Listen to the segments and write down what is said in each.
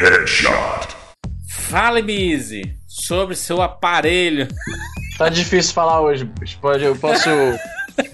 Headshot. Fale-me, Easy, sobre seu aparelho. Tá difícil falar hoje, bicho. Pode, eu posso.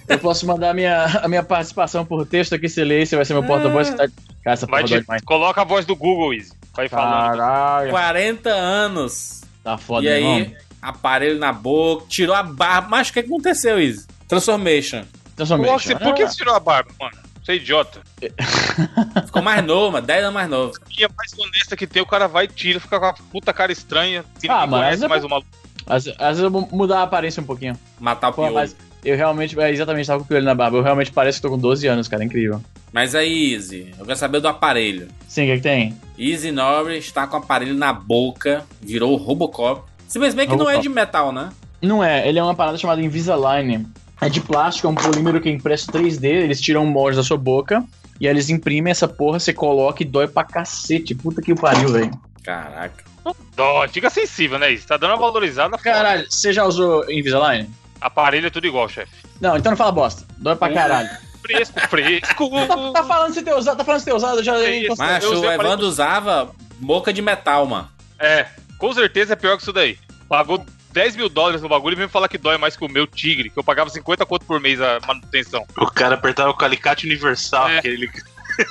Eu posso mandar a minha, a minha participação por texto aqui, se ler, você vai ser meu porta-voz. Tá... Cara, essa Mas de- coloca a voz do Google, Easy. Vai falando. Caralho. 40 anos. Tá foda, e aí, irmão. aparelho na boca, tirou a barba. Mas o que aconteceu, Easy? Transformation. Transformation. Pô, você- por que você tirou a barba, mano? Você é idiota. Ficou mais novo, mano, 10 anos mais novo. E a mais honesta que tem, o cara vai e tira, fica com a puta cara estranha. Que Ah, mas conhece é mais uma. Às, às vezes eu vou mudar a aparência um pouquinho. Matar o Pô, piolho. mas eu realmente. É, exatamente, tava com o piolho na barba. Eu realmente pareço que tô com 12 anos, cara. é Incrível. Mas aí, Easy, eu quero saber do aparelho. Sim, o que, que tem? Easy Nobre está com o aparelho na boca, virou o Robocop. Se bem que não é Robocop. de metal, né? Não é, ele é uma parada chamada Invisalign. É de plástico, é um polímero que é impresso 3D, eles tiram o molde da sua boca e aí eles imprimem essa porra, você coloca e dói pra cacete. Puta que pariu, velho. Caraca. Dó, fica sensível, né, Easy? Tá dando uma valorizada. foda. Caralho, você já usou Invisalign? Aparelho é tudo igual, chefe. Não, então não fala bosta. Dói pra caralho. Fresco, fresco. Tá, tá falando se ter usado, tá falando se ter usado, eu já É isso. encostei. Macho, eu o Evandro usava boca de metal, mano. É, com certeza é pior que isso daí. Pagou 10 mil dólares no bagulho e vem falar que dói mais que o meu Tigre, que eu pagava 50 conto por mês a manutenção. O cara apertava o alicate universal, É. aquele.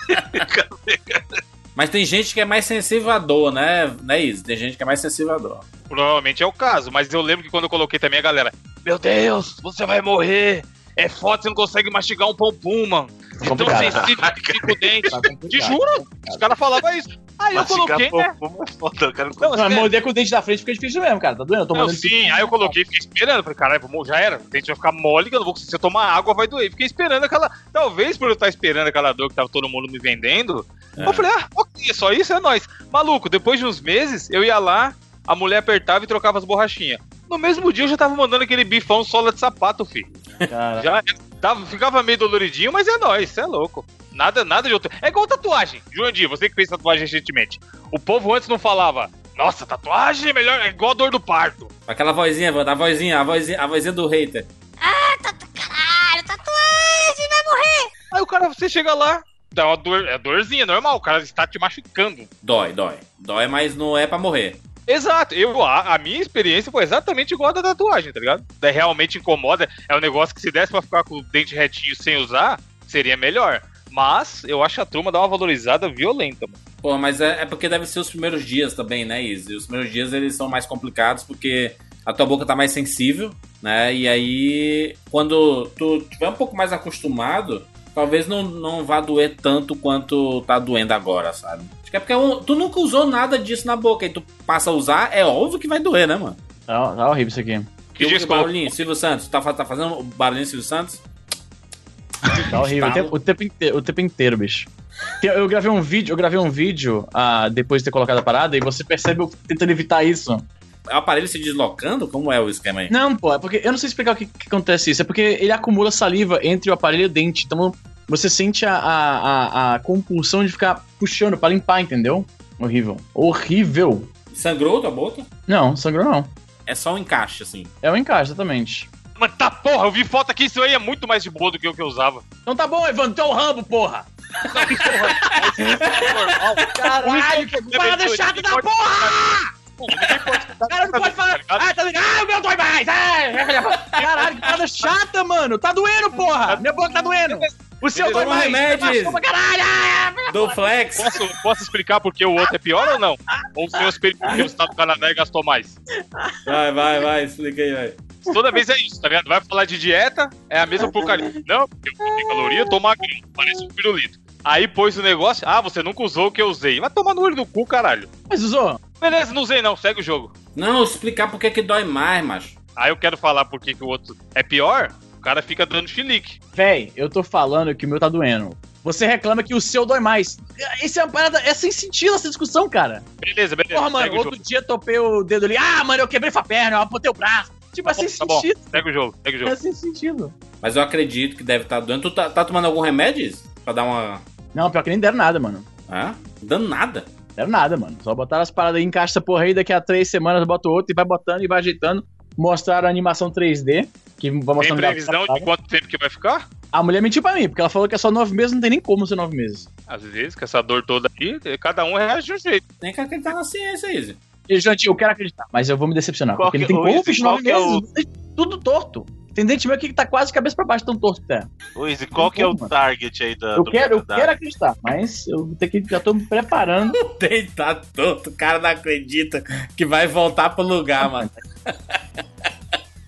Mas tem gente que é mais sensível à dor, né? Não é isso? Tem gente que é mais sensível à dor. Provavelmente é o caso, mas eu lembro que quando eu coloquei também a galera, meu Deus, você vai morrer. É foda, você não consegue mastigar um pão pum, mano. É tão complicado. sensível que fica o dente. Tá. Te juro, os caras falavam isso. Aí eu coloquei, né? É foda, cara não Mas morder com o dente da frente fica difícil mesmo, cara. Tá doendo? Eu tô Não, mandando sim, aí eu coloquei, fiquei esperando. Falei, caralho, já era. O dente vai ficar mole, que eu não vou, se eu tomar água vai doer. Fiquei esperando aquela. Talvez por eu estar esperando aquela dor que tava todo mundo me vendendo. É. Eu falei, ah, ok, só isso é nóis. Maluco, depois de uns meses, eu ia lá, a mulher apertava e trocava as borrachinhas. No mesmo dia eu já tava mandando aquele bifão sola de sapato, filho. Cara, Já tava, ficava meio doloridinho, mas é nóis, é louco. Nada, nada de outro. É igual tatuagem. Jurandir, você que fez tatuagem recentemente. O povo antes não falava, nossa, tatuagem é melhor, é igual a dor do parto. Aquela vozinha, Evandro, a vozinha, a vozinha, a vozinha do hater. Caralho, tatuagem, vai morrer! Aí o cara, você chega lá, dá uma dor, é dorzinha, normal, o cara está te machucando. Dói, dói. Dói, mas não é pra morrer. Exato, eu, a, a minha experiência foi exatamente igual a da tatuagem, tá ligado? Daí realmente incomoda, é um negócio que se desse pra ficar com o dente retinho sem usar, seria melhor. Mas eu acho a turma dá uma valorizada violenta, mano. Pô, mas é, é porque deve ser os primeiros dias também, né, Izzy? Os primeiros dias eles são mais complicados porque a tua boca tá mais sensível, né? E aí, quando tu tiver um pouco mais acostumado, talvez não, não vá doer tanto quanto tá doendo agora, sabe? Acho que é porque um- tu nunca usou nada disso na boca e tu passa a usar, é óbvio que vai doer, né, mano? tá, tá horrível isso aqui. Que desculpa. barulhinho, Silvio Santos, tá, tá fazendo o barulhinho Silvio Santos? Tá horrível. O tempo, o tempo inteiro, o tempo inteiro, bicho. Eu gravei um vídeo, eu gravei um vídeo ah, depois de ter colocado a parada e você percebe eu tentando evitar isso. É o aparelho se deslocando? Como é o esquema aí? Não, pô, é porque eu não sei explicar o que, que acontece isso. É porque ele acumula saliva entre o aparelho e o dente. Então você sente a, a, a, a compulsão de ficar puxando pra limpar, entendeu? Horrível. Horrível. Sangrou tua boca? Não, sangrou não. É só um encaixe, assim. É um encaixe, exatamente. Mas tá porra, eu vi foto aqui, isso aí é muito mais de boa do que o que eu usava. Então tá bom, Evandro, tu é o Rambo, porra! Normal. Caralho, que parada chata da porra! Pô, pode O cara não pode falar. Ah, tá ligado? Ah, o meu dói mais! Ah, caralho, que parada chata, mano! Tá doendo, porra! Minha boca tá doendo! O seu dói mais! remédio. Ah, Do Flex. Posso, posso explicar por que o outro é pior ou não? Ou o senhor explicou porque você está no Canadá e gastou mais? Vai, vai, vai, explica aí, vai. Toda vez é isso, tá vendo? Vai falar de dieta, é a mesma porcaria. Não, porque eu tenho caloria, eu tô magrinho, parece um pirulito. Aí pôs o negócio, ah, você nunca usou o que eu usei. Vai tomar no olho do cu, caralho. Mas usou? Beleza, não usei não, segue o jogo. Não, explicar por que que dói mais, macho. Aí eu quero falar por que que o outro é pior, o cara fica dando chilique. Véi, eu tô falando que o meu tá doendo. Você reclama que o seu dói mais. Isso é uma parada. É sem sentido essa discussão, cara. Beleza, beleza, Porra, mano, segue o outro jogo. dia topei o dedo ali. Ah, mano, eu quebrei sua perna, eu apontei o braço. Tipo, é sem Tá bom, sentido. segue o jogo, segue o jogo. É sem sentido. Mas eu acredito que deve estar doendo. Tu tá, tá tomando algum remédio? Pra dar uma. Não, pior que nem deram nada, mano. Hã? Dando nada. Deram nada, mano. Só botaram as paradas aí, encaixa essa porra aí, daqui a três semanas bota outro e vai botando e vai ajeitando. Mostraram a animação 3D, que vai Tem mostrando... previsão de quanto tempo que vai ficar? A mulher mentiu pra mim, porque ela falou que é só nove meses, não tem nem como ser nove meses. Às vezes, com essa dor toda aí, cada um reage de um jeito. Tem que acreditar na ciência, Izzy. E, Gente, eu quero acreditar, mas eu vou me decepcionar. Qual porque ele que- tem ô, Izzy, corpo de qual nove que é o- meses, tudo torto. Tem dente meu aqui que tá quase cabeça pra baixo, tão torto que tá. Ô, Izzy, qual que é o Mano. target aí da, Eu do quero, eu quero acreditar, mas eu vou ter que, já tô me preparando. Deitar todo, o cara não acredita que vai voltar pro lugar, mano.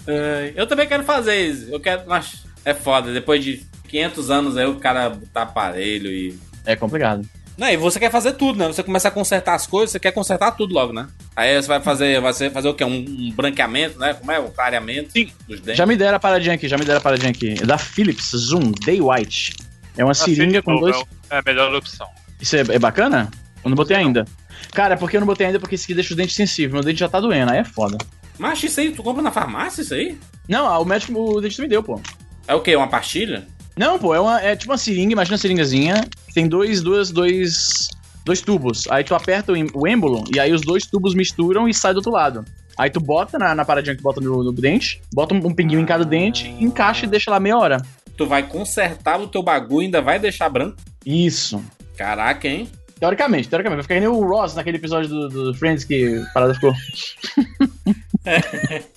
Ai, eu também quero fazer isso. Eu quero. Mas é foda. Depois de 500 anos aí o cara botar aparelho e. É complicado. Não, e você quer fazer tudo, né? Você começa a consertar as coisas, você quer consertar tudo logo, né? Aí você vai fazer, vai fazer o quê? Um, um branqueamento, né? Como é? Um clareamento Sim. dos dentes. Já me deram a paradinha aqui, já me deram a paradinha aqui. É da Philips Zoom Day White. É uma seringa com dois. É a melhor opção. Isso é, é bacana? Eu não botei ainda. Cara, é porque eu não botei ainda porque isso aqui deixa os dentes sensíveis. Meu dente já tá doendo, aí é foda. Mas isso aí, tu compra na farmácia isso aí? Não, o médico, o dentista me deu, pô. É o quê? Uma pastilha? Não, pô, é, uma, é tipo uma seringa, imagina uma seringazinha. Tem dois, duas, dois, dois tubos. Aí tu aperta o, êmbolo e aí os dois tubos misturam e sai do outro lado. Aí tu bota na, na paradinha que tu bota no, no dente, bota um, um pinguinho em cada dente, encaixa e deixa lá meia hora. Tu vai consertar o teu bagulho e ainda vai deixar branco? Isso. Caraca, hein? Teoricamente, teoricamente. Vai ficar que nem o Ross naquele episódio do, do Friends que a parada ficou.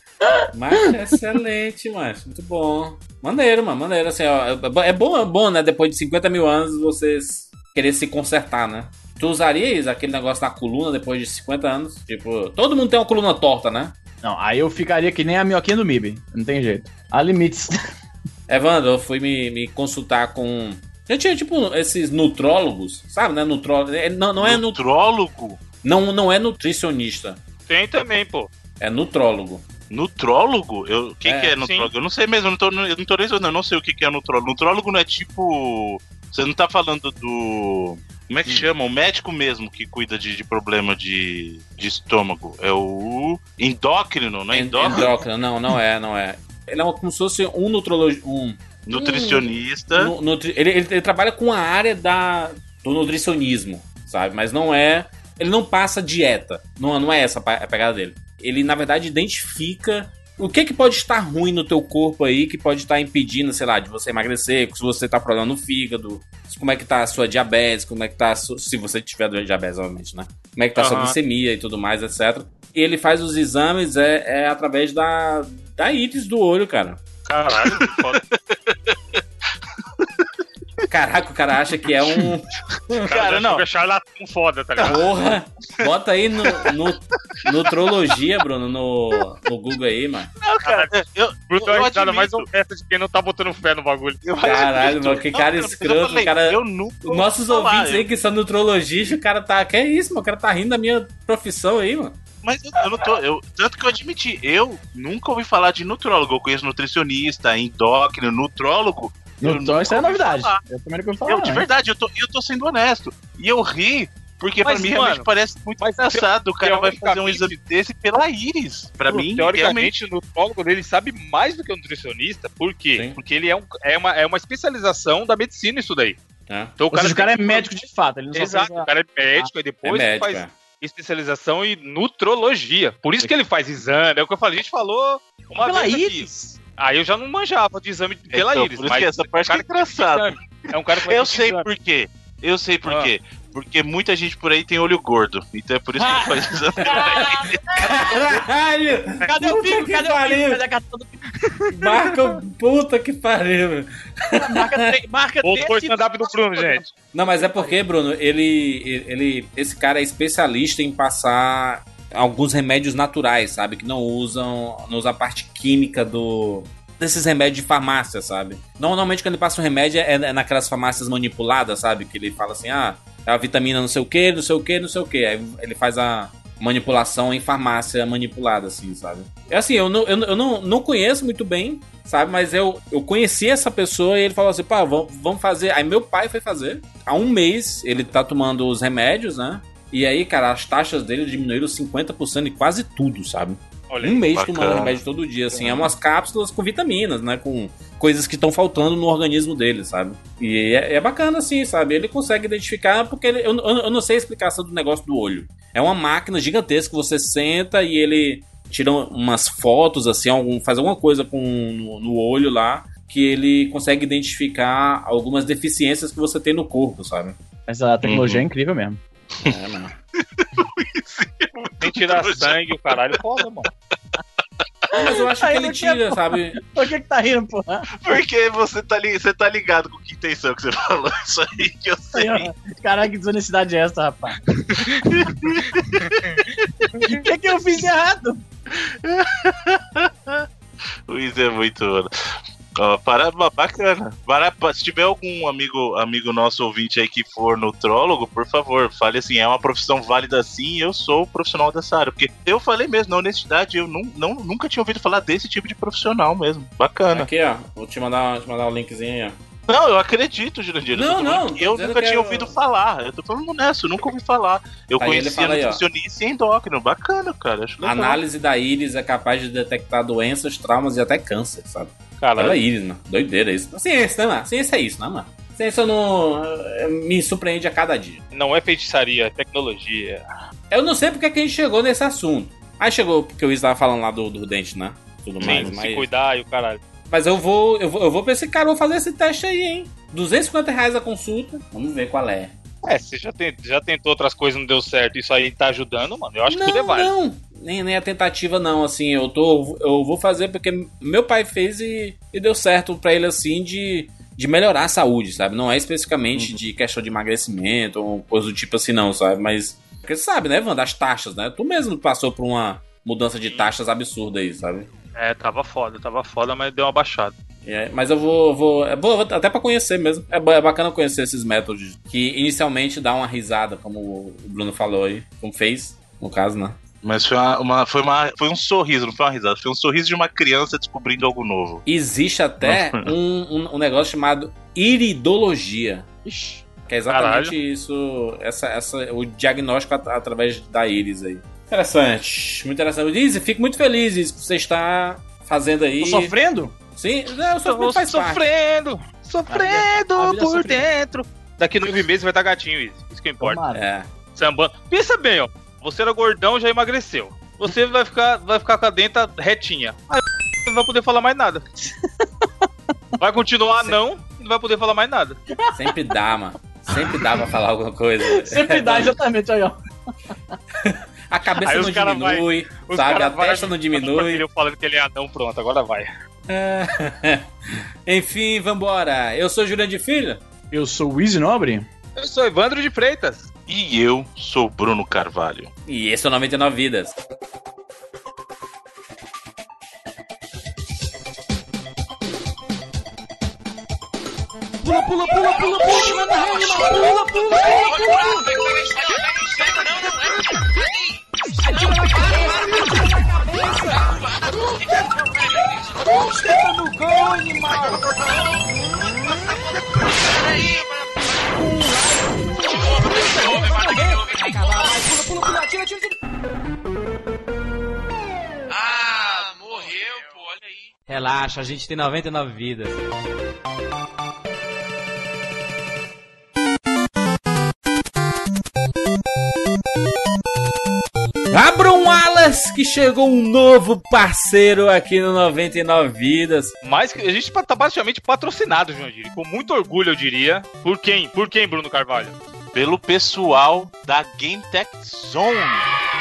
Mas excelente, mas muito bom. Maneiro, mano, maneiro. Assim, ó, é bom, é bom, né? Depois de 50 mil anos, vocês querer se consertar, né? Tu usarias aquele negócio na coluna depois de 50 anos? Tipo, todo mundo tem uma coluna torta, né? Não, aí eu ficaria que nem a minhoquinha do MIB. Não tem jeito. Há limites. Evandro, eu fui me, me consultar com. Eu tinha, tipo, esses nutrólogos, sabe, né? Nutrólogo. é- Não, não, é nu- Nutrólogo? não, não é nutricionista, Tem também, pô. é nutrólogo. Nutrólogo? Eu, o que, É, que é sim. nutrólogo? Eu não sei mesmo, eu não tô, eu não tô nem eu não sei o que, que é nutrólogo. Nutrólogo não é tipo. Você não tá falando do. Como é que Hum. chama? O médico mesmo que cuida de, de problema de, de estômago. É o endócrino, não é En- endócrino? Endócrino, não, não é, não é. Ele é como se fosse um nutrologista. Um, Nutricionista. nu- nutri- ele, ele- ele trabalha com a área da, do nutricionismo, sabe? Mas não é. Ele não passa dieta. Não, não é essa a pegada dele. Ele, na verdade, identifica o que, que pode estar ruim no teu corpo aí, que pode estar impedindo, sei lá, de você emagrecer, se você tá com problema no fígado, como é que tá a sua diabetes, como é que tá a sua, se você tiver diabetes, obviamente, né? Como é que tá a sua glicemia e tudo mais, etc. E ele faz os exames é, é através da, da íris do olho, cara. Caralho, foda. Caraca, o cara acha que é um. Cara, Cara, não. Fica charlatão foda, tá ligado? Porra! Bota aí no, no Nutrologia, Bruno, no, no Google aí, mano. Não, cara, eu, Bruto eu é risada mais uma festa de quem não tá botando fé no bagulho. eu Caralho, admito. mano, que Não, cara eu escroto, falei, cara- Eu nunca Os nossos falar, ouvintes aí que são nutrologistas, o cara tá. Que é isso, mano? O cara tá rindo da minha profissão aí, mano. Mas eu, eu não tô. Eu, tanto que eu admiti, eu nunca ouvi falar de nutrólogo. Eu conheço nutricionista, endócrino, nutrólogo. Eu Então isso é novidade. falar. Eu também não ouvi falar. Eu, de não. verdade, eu tô, eu tô sendo honesto. E eu ri, porque Mas, pra mim mano, realmente parece muito engraçado. O cara vai fazer um exame desse pela íris. Pra mim, realmente. teoricamente, o nutrólogo dele sabe mais do que o nutricionista. Por quê? Sim. Porque ele é, um, é, uma, é uma especialização da medicina isso daí. É, Então Ou seja, o cara é médico de fato. Ele não Exato, o cara é médico e é depois médico, faz é. especialização em nutrologia. Por isso que ele faz exame. É o que eu falei, a gente falou uma Pela vez aqui. Aí eu já não manjava de exame pela Então, íris. por isso mas que essa parte o cara é engraçada. É um cara que Eu sei por quê. Eu sei por Ah. quê. Porque muita gente por aí tem olho gordo. Então é por isso que ele faz exame. Caralho! Cadê o pico? Cadê o pico? Cadê pico? Marca. Puta que pariu. Marca, marca o desse- stand-up do Bruno, gente. Não, mas é porque, Bruno, ele, ele. Esse cara é especialista em passar alguns remédios naturais, sabe? Que não usam. Não usa a parte química do. Desses remédios de farmácia, sabe? Normalmente quando ele passa um remédio é, é naquelas farmácias manipuladas, sabe? Que ele fala assim, ah, é a vitamina não sei o que, não sei o que, não sei o que. Aí ele faz a manipulação em farmácia manipulada, assim, sabe? É assim, eu não, eu, eu não, não conheço muito bem, sabe? Mas eu, eu conheci essa pessoa e ele falou assim, pá, vamos, vamos fazer. Aí meu pai foi fazer. Há um mês ele tá tomando os remédios, né? E aí, cara, as taxas dele diminuíram 50% em quase tudo, sabe? Olha um mês bacana. tomando remédio todo dia, assim. É umas cápsulas com vitaminas, né? Com coisas que estão faltando no organismo dele, sabe? E é, é bacana, assim, sabe? Ele consegue identificar, porque ele- eu, eu, não sei a explicação do negócio do olho. É uma máquina gigantesca que você senta e ele tira umas fotos, assim, algum, faz alguma coisa com, no, no olho lá, que ele consegue identificar algumas deficiências que você tem no corpo, sabe? Essa tecnologia é incrível mesmo. É, mano. Nem tirar sangue, o caralho, foda, mano. Mas eu acho que Aí ele não tinha tira, como. sabe? Por que que tá rindo, porra? Porque você tá, li- você tá ligado com que intenção que você falou isso aí que eu sei. Aí. Caralho, que desonestidade é essa, rapaz? O que, que eu fiz de errado? O Izzy é muito mano. Ó, bacana. Para, se tiver algum amigo amigo nosso ouvinte aí que for nutrólogo, por favor, fale assim, é uma profissão válida assim, eu sou profissional dessa área. Porque eu falei mesmo, na honestidade, eu não, não, nunca tinha ouvido falar desse tipo de profissional mesmo. Bacana. Aqui, ó. Vou te mandar, te mandar o linkzinho aí, ó. Não, eu acredito, Jurandir. Não, não, Eu nunca tinha eu- ouvido falar. Eu tô falando nessa, eu nunca ouvi falar. Eu Aí conhecia nutricionista e endócrino. Bacana, cara. Acho legal. Análise da íris é capaz de detectar doenças, traumas e até câncer, sabe? Olha a Caralho. íris, mano. Doideira isso. Ciência, né, mano? Ciência é isso, né, mano? Ciência não. eh, me surpreende a cada dia. Não é feitiçaria, é tecnologia. Eu não sei porque que a gente chegou nesse assunto. Aí chegou porque o Luiz tava falando lá do, do dente, né? Tudo Sim, mais. se Mas, cuidar e o caralho. mas eu vou. Eu vou, eu vou pra esse cara, vou fazer esse teste aí, hein? 250 reais a consulta. Vamos ver qual é. É, você já, tem, já tentou outras coisas e não deu certo, isso aí tá ajudando, mano. Eu acho não, que tudo é válido. Não, nem, nem a tentativa, não. Assim, eu tô. Eu vou fazer porque meu pai fez e, e deu certo pra ele, assim, de, de melhorar a saúde, sabe? Não é especificamente de questão de emagrecimento ou coisa do tipo assim, não, sabe? Mas. Porque você sabe, né, Wanda? As taxas, né? Tu mesmo passou por uma mudança de taxas absurda aí, sabe? É, tava foda, tava foda, mas deu uma baixada. É, mas eu vou, vou, é bom, até pra conhecer mesmo. É, é bacana conhecer esses métodos que inicialmente dá uma risada, como o Bruno falou aí, como fez, no caso, né? Mas foi, uma, uma- foi, uma, foi um sorriso, não foi uma risada. Foi um sorriso de uma criança descobrindo algo novo. Existe até um, um, um negócio chamado iridologia, Ixi. que é exatamente Caralho. isso, essa, essa, o diagnóstico at- através da íris aí. Interessante, muito interessante. Izzy, fico muito feliz Izzy, por você estar fazendo aí. Tô sofrendo? Sim, não, o sofrimento Tô faz parte. sofrendo, A sofrendo vida é por sofrimento. dentro. Daqui nove meses vai estar gatinho isso, isso que importa. Tomara. É. Sambando. Pensa bem, ó. Você era gordão, já emagreceu. Você vai ficar, vai ficar com a denta retinha. Aí não vai poder falar mais nada. Vai continuar Sim. não e não vai poder falar mais nada. Sempre dá, mano. Sempre dá pra falar alguma coisa. Sempre dá, exatamente, aí, ó. A cabeça Aí não diminui, Os sabe? A vai- testa não diminui. Eu falando que ele é anão, pronto, agora vai. É. Enfim, vambora. Eu sou Juliano de Filho. Eu sou o Easy Nobre. Eu sou Evandro de Freitas. E eu sou Bruno Carvalho. E esse é o 99 Vidas. Pula, pula, pula, pula, pula, pula, pula, pula, pula, pula, pula. Atira na cabeça! Atira na cabeça! Atira no gol, animal! Peraí, pula. Ah, morreu, pô, olha aí. Relaxa, a gente tem 99 vidas. Abram alas que chegou um novo parceiro aqui no 99 Vidas. Mas a gente tá praticamente patrocinado, João. Com muito orgulho, eu diria. Por quem? Por quem, Bruno Carvalho? Pelo pessoal da Game Tech Zone.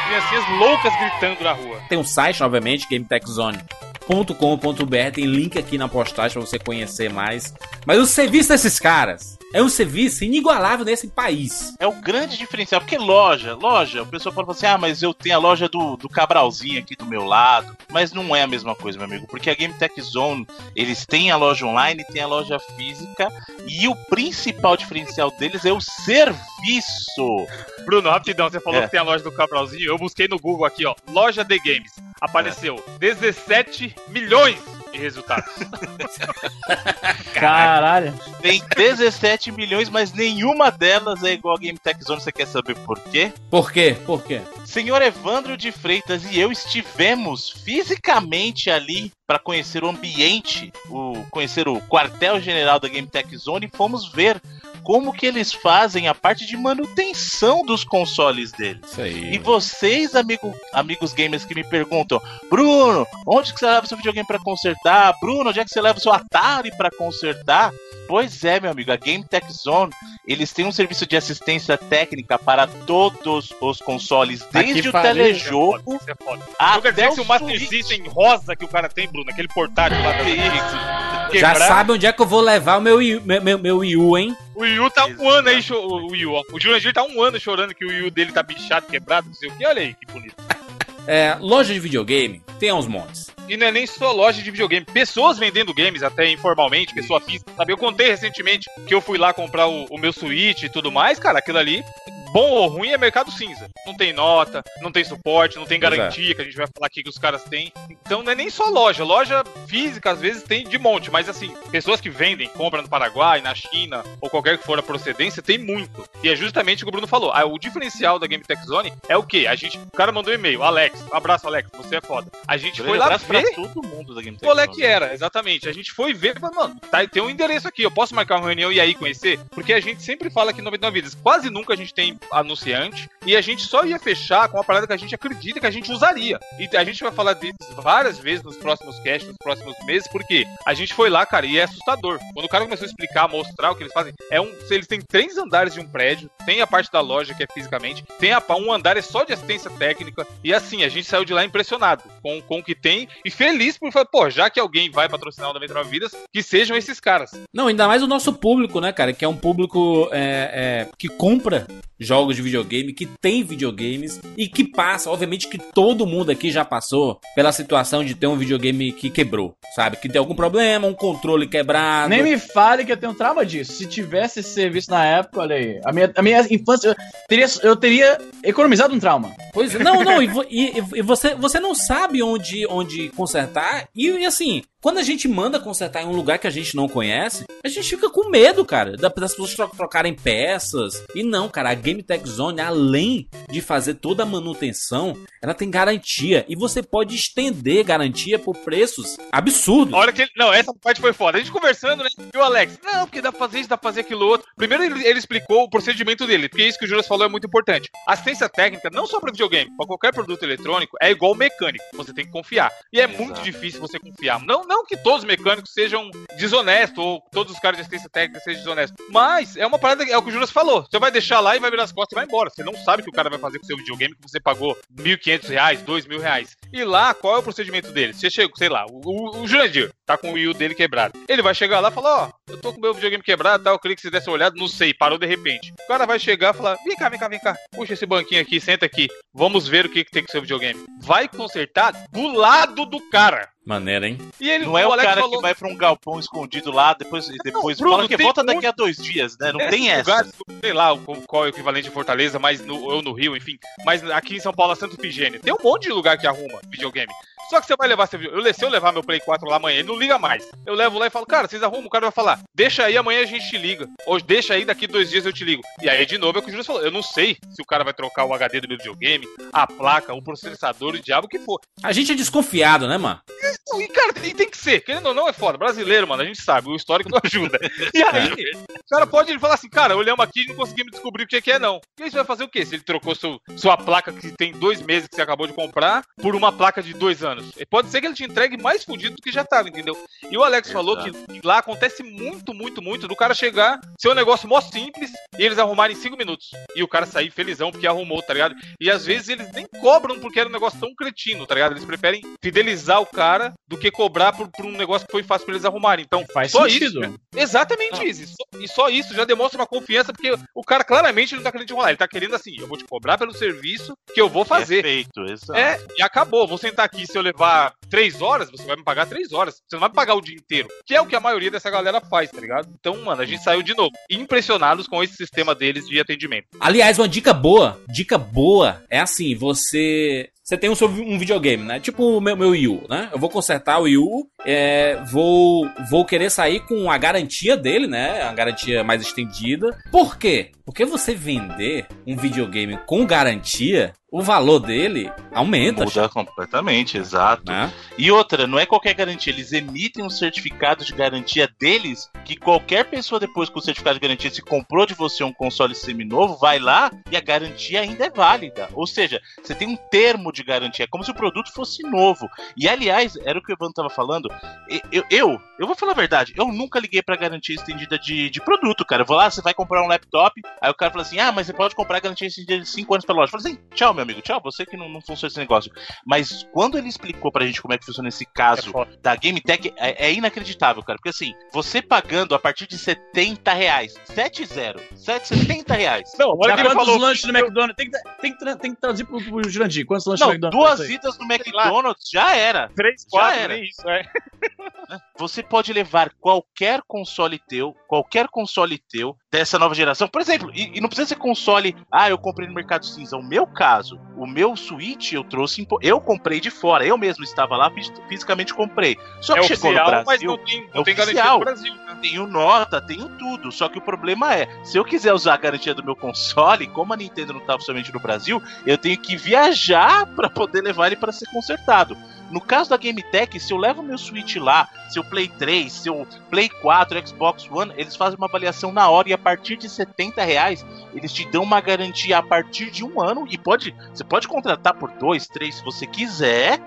Criancinhas loucas gritando na rua. Tem um site, obviamente, gametechzone.com.br. Tem link aqui na postagem pra você conhecer mais. Mas o serviço desses caras é um serviço inigualável nesse país. É o grande diferencial, porque loja, loja, o pessoal fala assim: ah, mas eu tenho a loja do, do Cabralzinho aqui do meu lado. Mas não é a mesma coisa, meu amigo, porque a Game Tech Zone, eles têm a loja online, tem a loja física, e o principal diferencial deles é o serviço. Bruno, rapidão, você falou É. que tem a loja do Cabralzinho. Eu busquei no Google aqui, ó. Loja de Games. Apareceu 17 milhões de resultados. Caralho. Tem 17 milhões, mas nenhuma delas é igual a Game Tech Zone. Você quer saber por quê? Por quê? Por quê? Senhor Evandro de Freitas e eu estivemos fisicamente ali para conhecer o ambiente, o conhecer o quartel-general da Game Tech Zone e fomos ver como que eles fazem a parte de manutenção dos consoles deles. Isso aí. E vocês, amigo, amigos gamers que me perguntam, Bruno, onde que você leva seu videogame para consertar? Bruno, onde é que você leva seu Atari para consertar? Pois é, meu amigo, a Game Tech Zone, eles têm um serviço de assistência técnica para todos os consoles, desde o pariu, telejogo é foda. Não quer dizer até o o Master. System rosa que o cara tem, Bruno, aquele portátil lá da. Já sabe onde é que eu vou levar o meu, meu, meu, meu Wii U, hein? O Wii U tá um ano aí, o Wii U, ó. O Jurandir tá um ano chorando que o Wii U dele tá bichado, quebrado, não sei o que. Olha aí, que bonito. É, loja de videogame tem uns montes. E não é nem só loja de videogame. Pessoas vendendo games, até informalmente, pessoa física. Sabe? Eu contei recentemente que eu fui lá comprar o, o meu Switch e tudo mais, cara. Aquilo ali, bom ou ruim, é mercado cinza. Não tem nota, não tem suporte, não tem é. garantia, que a gente vai falar aqui que os caras têm. Então não é nem só loja. Loja física, às vezes, tem de monte. Mas assim, pessoas que vendem, compram no Paraguai, na China, ou qualquer que for a procedência, tem muito. E é justamente o que o Bruno falou. Ah, o diferencial da Game Tech Zone é o quê? A gente, o cara mandou um e-mail. Alex, um abraço, Alex, você é foda. A gente Grande foi lá pra ver todo mundo da Game qual é que era, exatamente. A gente foi ver, mas, mano, tá, tem um endereço aqui, eu posso marcar uma reunião e aí conhecer? Porque a gente sempre fala que em 99 Vidas, quase nunca a gente tem anunciante, e a gente só ia fechar com uma parada que a gente acredita que a gente usaria. E a gente vai falar deles várias vezes nos próximos casts, nos próximos meses, porque a gente foi lá, cara, e é assustador. Quando o cara começou a explicar, mostrar o que eles fazem, é um. Eles têm três andares de um prédio, tem a parte da loja que é fisicamente, tem a, um andar é só de assistência técnica, e assim, a gente saiu de lá impressionado com, com o que tem e feliz por falar, pô, já que alguém vai patrocinar o 99 Vidas, que sejam esses caras. Não, ainda mais o nosso público, né, cara? Que é um público é, é, que compra jogos de videogame, que tem videogames e que passa, obviamente que todo mundo aqui já passou pela situação de ter um videogame que quebrou, sabe? Que tem algum problema, um controle quebrado. Nem me fale que eu tenho trauma disso. Se tivesse esse serviço na época, olha aí. A minha, a minha infância, eu teria, eu teria economizado um trauma. Pois é, não, não, e, vo- e- e você, você não sabe onde, onde consertar, e, e assim, quando a gente manda consertar em um lugar que a gente não conhece, a gente fica com medo, cara, da- das pessoas tro- trocarem peças. E não, cara, a Game Tech Zone, além de fazer toda a manutenção, ela tem garantia, e você pode estender garantia por preços absurdos. A hora que ele. Não, essa parte foi foda. A gente conversando, né? E o Alex, não, porque dá pra fazer isso, dá pra fazer aquilo outro. Primeiro ele, ele explicou o procedimento dele, porque isso que o Juras falou é muito importante. Assistência técnica, não só pra videogame, pra qualquer produto eletrônico, é igual mecânico. Você tem que confiar. E é muito difícil você confiar. Não, não que todos os mecânicos sejam desonestos, ou todos os caras de assistência técnica sejam desonestos. Mas é uma parada, é o que o Juras falou. Você vai deixar lá e vai virar as costas e vai embora. Você não sabe o que o cara vai fazer com o seu videogame que você pagou 1.500 reais, 2.000 reais. E lá, qual é o procedimento dele? Você chega, sei lá, o, o, o Jurandir tá com o Wii U dele quebrado. Ele vai chegar lá e falar, ó, eu tô com o meu videogame quebrado, tá, eu queria que você desse uma olhada, não sei, parou de repente. O cara vai chegar e falar, vem cá, vem cá, vem cá, puxa esse banquinho aqui, senta aqui, vamos ver o que, que tem com o seu videogame. Vai consertar do lado do cara. Maneira, hein? E ele, Não é o Alex cara falou, que vai pra um galpão escondido lá, depois, depois Bruno, fala que volta muito- daqui a dois dias, né? Não Esses tem essa. lugares, sei lá o- qual é o equivalente de Fortaleza, mas no, ou no Rio, enfim. Mas aqui em São Paulo, é Santo Figênio. Tem um monte de lugar que arruma videogame. Só que você vai levar seu videogame. Eu, se eu levar meu Play 4 lá amanhã, ele não liga mais. Eu levo lá e falo, cara, vocês arrumam, o cara vai falar, deixa aí, amanhã a gente te liga. Ou deixa aí, daqui dois dias eu te ligo. E aí, de novo, é o que o Júlio falou. Eu não sei se o cara vai trocar o HD do meu videogame, a placa, o processador, o diabo que for. A gente é desconfiado, né, mano? E, cara, e tem que ser. Querendo ou não, é foda. Brasileiro, mano, a gente sabe, o histórico não ajuda. E aí, o cara pode falar assim, cara, olhamos aqui e não conseguimos descobrir o que que é, não. E aí você vai fazer o quê? Se ele trocou seu, sua placa que tem dois meses que você acabou de comprar por uma placa de dois anos. E Pode ser que ele te entregue mais fudido do que já tava, entendeu? E o Alex falou que lá acontece muito, muito, muito do cara chegar, ser um negócio mó simples e eles arrumarem em cinco minutos. E o cara sair felizão porque arrumou, tá ligado? E às vezes eles nem cobram porque era um negócio tão cretino, tá ligado? Eles preferem fidelizar o cara do que cobrar por, por um negócio que foi fácil pra eles arrumarem. Então, Faz só sentido. isso. Exatamente isso. E só- E só isso já demonstra uma confiança, porque o cara claramente não tá querendo te enrolar. Ele tá querendo assim, eu vou te cobrar pelo serviço que eu vou É fazer. feito, exato. É, e acabou. Vou sentar aqui, se eu levar três horas, você vai me pagar três horas. Você não vai me pagar o dia inteiro. Que é o que a maioria dessa galera faz, tá ligado? Então, mano, a gente saiu de novo impressionados com esse sistema deles de atendimento. Aliás, uma dica boa, dica boa é assim, você você tem um, um videogame, né? Tipo o meu, meu Wii U, né? Eu vou consertar o Wii U, é, vou, vou querer sair com a garantia dele, né? A garantia mais estendida. Por quê? Porque você vender um videogame com garantia, o valor dele aumenta. Muda completamente, exato. Né? E outra, não é qualquer garantia, eles emitem um certificado de garantia deles que qualquer pessoa depois com o certificado de garantia se comprou de você um console seminovo, vai lá e a garantia ainda é válida. Ou seja, você tem um termo de garantia, é como se o produto fosse novo. E aliás, era o que o Evandro estava falando, eu, eu, eu vou falar a verdade, eu nunca liguei pra garantia estendida de, de produto, cara. Eu vou lá, você vai comprar um laptop, aí o cara fala assim: "Ah, mas você pode comprar garantia de 5 anos pela loja". Eu falei assim: "Tchau, meu amigo, tchau, você que não, não funciona esse negócio". Mas quando ele explicou pra gente como é que funciona esse caso É da Game Tech, é, é inacreditável, cara. Porque assim, você pagando a partir de 70 reais, 7-0, 70 reais. Não, olha Já que ele quantos falou. lanches no McDonald's? Tem que, tem, que, tem que traduzir pro, pro Jurandir. Quantos lanches Não, no McDonald's? duas idas no McDonald's já era. 3, Já 4, era. nem isso, é. Você pode levar qualquer console teu, qualquer console teu dessa nova geração. Por exemplo, e, e não precisa ser console, ah, eu comprei no Mercado Cinza. O meu caso, o meu Switch eu trouxe, eu comprei de fora. Eu mesmo estava lá, fis- fisicamente comprei. Só que É chegou oficial, no mas Brasil, não tem, não é tem garantia oficial. no Brasil. né? tenho nota, tenho tudo. Só que o problema é, se eu quiser usar a garantia do meu console, como a Nintendo não tá oficialmente no Brasil, eu tenho que viajar para poder levar ele para ser consertado. No caso da Game Tech, se eu levo meu Switch lá, seu Play 3, seu Play 4, Xbox One, eles fazem uma avaliação na hora e a partir de 70 reais eles te dão uma garantia a partir de um ano e pode, você pode contratar por dois, três se você quiser.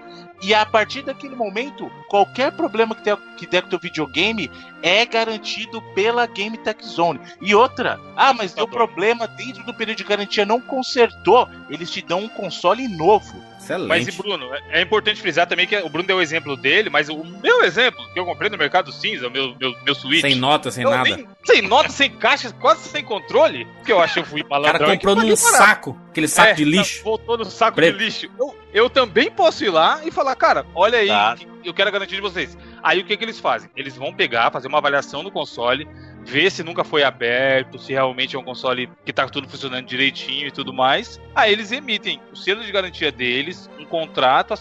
E a partir daquele momento, qualquer problema que, der, que der com o teu videogame é garantido pela Game Tech Zone. E outra, ah, mas deu bom. problema dentro do período de garantia, não consertou, eles te dão um console novo. Excelente. Mas e Bruno, é- é importante frisar também que o Bruno deu o exemplo dele, mas o meu exemplo, que eu comprei no Mercado Cinza, o meu, meu, meu Switch. Sem nota, sem nada. nem- sem nota, sem caixa, quase sem controle. Porque eu achei que eu fui O cara comprou que num saco, aquele saco É, de lixo. Voltou no saco Preto. de lixo. Eu, eu também posso ir lá e falar, cara, olha aí, Tá. que- eu quero a garantia de vocês. Aí o que, que eles fazem? Eles vão pegar, fazer uma avaliação no console, ver se nunca foi aberto, se realmente é um console que tá tudo funcionando direitinho e tudo mais. Aí eles emitem o selo de garantia deles, um contrato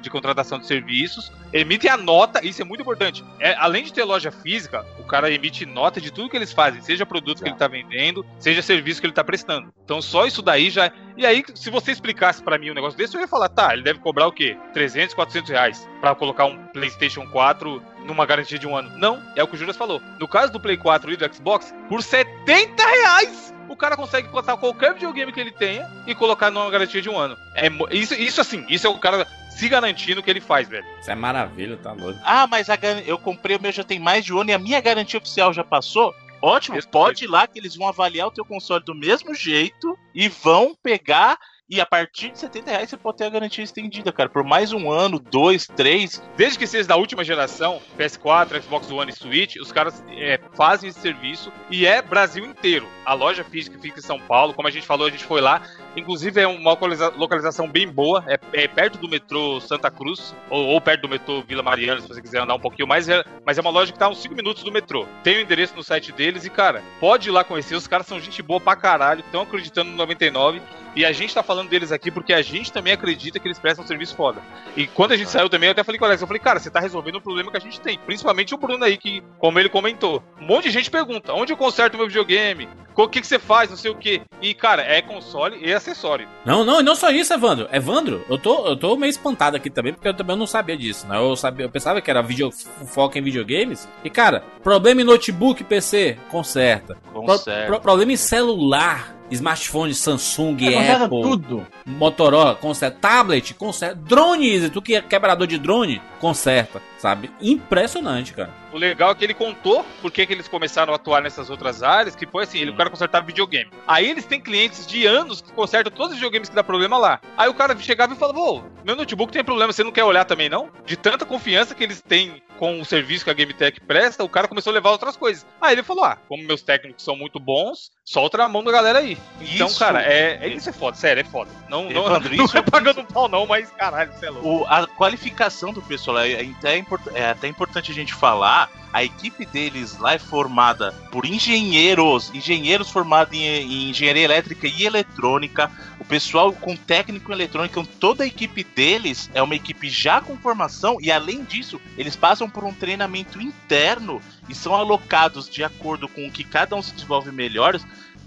de contratação de serviços, emitem a nota, isso é muito importante. É, além de ter loja física, o cara emite nota de tudo que eles fazem, seja produto que ele tá vendendo, seja serviço que ele tá prestando. Então só isso daí já. E aí, se você explicasse pra mim um negócio desse, eu ia falar, tá, ele deve cobrar o quê? 300, 400 reais pra colocar um PlayStation 4 numa garantia de um ano. Não, é o que o Juras falou. No caso do Play 4 e do Xbox, por 70 reais o cara consegue botar qualquer videogame que ele tenha e colocar numa garantia de um ano. É, isso, isso assim, isso é o cara se garantindo que ele faz, velho. Isso é maravilha, tá doido. Ah, mas a eu comprei o meu já tem mais de um ano e a minha garantia oficial já passou. Ótimo, Respeito. pode ir lá que eles vão avaliar o teu console do mesmo jeito e vão pegar. E a partir de 70 reais você pode ter a garantia estendida, cara. Por mais um ano, dois, três. Desde que seja da última geração, PS4, Xbox One e Switch, os caras é, fazem esse serviço e é Brasil inteiro. A loja física fica em São Paulo, como a gente falou, a gente foi lá. Inclusive é uma localiza- localização bem boa, é, é perto do metrô Santa Cruz, ou, ou perto do metrô Vila Mariana, se você quiser andar um pouquinho mais. É, mas é uma loja que tá uns 5 minutos do metrô. Tem o endereço no site deles e, cara, pode ir lá conhecer. Os caras são gente boa pra caralho, estão acreditando no 99. E a gente tá falando deles aqui porque a gente também acredita que eles prestam um serviço foda. E quando a gente saiu também, eu até falei com o Alex, eu falei, cara, você tá resolvendo um problema que a gente tem. Principalmente o Bruno aí, que, como ele comentou, um monte de gente pergunta, onde eu conserto meu videogame? O que, que você faz? Não sei o quê. E, cara, é console e acessório. Não, não, e não só isso, Evandro. Evandro, eu tô, eu tô meio espantado aqui também, porque eu também não sabia disso, né? Eu, sabia, eu pensava que era video, foco em videogames. E, cara, problema em notebook, PC, conserta. Pro- Conserta. pro- problema em celular, smartphone, Samsung, É, Apple, tudo. Motorola, conserta. Tablet, conserta. Drone, Easy, tu que é quebrador de drone, conserta, sabe? Impressionante, cara. O legal é que ele contou por que que eles começaram a atuar nessas outras áreas, que foi assim, ele, o cara consertava videogame. Aí eles têm clientes de anos que consertam todos os videogames que dá problema lá. Aí o cara chegava e falava, pô, meu notebook tem problema, você não quer olhar também não? De tanta confiança que eles têm com o serviço que a GameTech presta, o cara começou a levar outras coisas. Aí ele falou, ah, como meus técnicos são muito bons, solta na mão da galera aí. Então, Isso- cara, é, é isso é foda, sério, é foda. Não, não, Evandro, não isso- é pagando pau não, mas caralho, você é louco. O- a qualificação do pessoal é, é é até importante a gente falar. A equipe deles lá é formada por engenheiros, engenheiros formados em, em engenharia elétrica e eletrônica. O pessoal com técnico em eletrônica, então toda a equipe deles é uma equipe já com formação e além disso, eles passam por um treinamento interno e são alocados de acordo com o que cada um se desenvolve melhor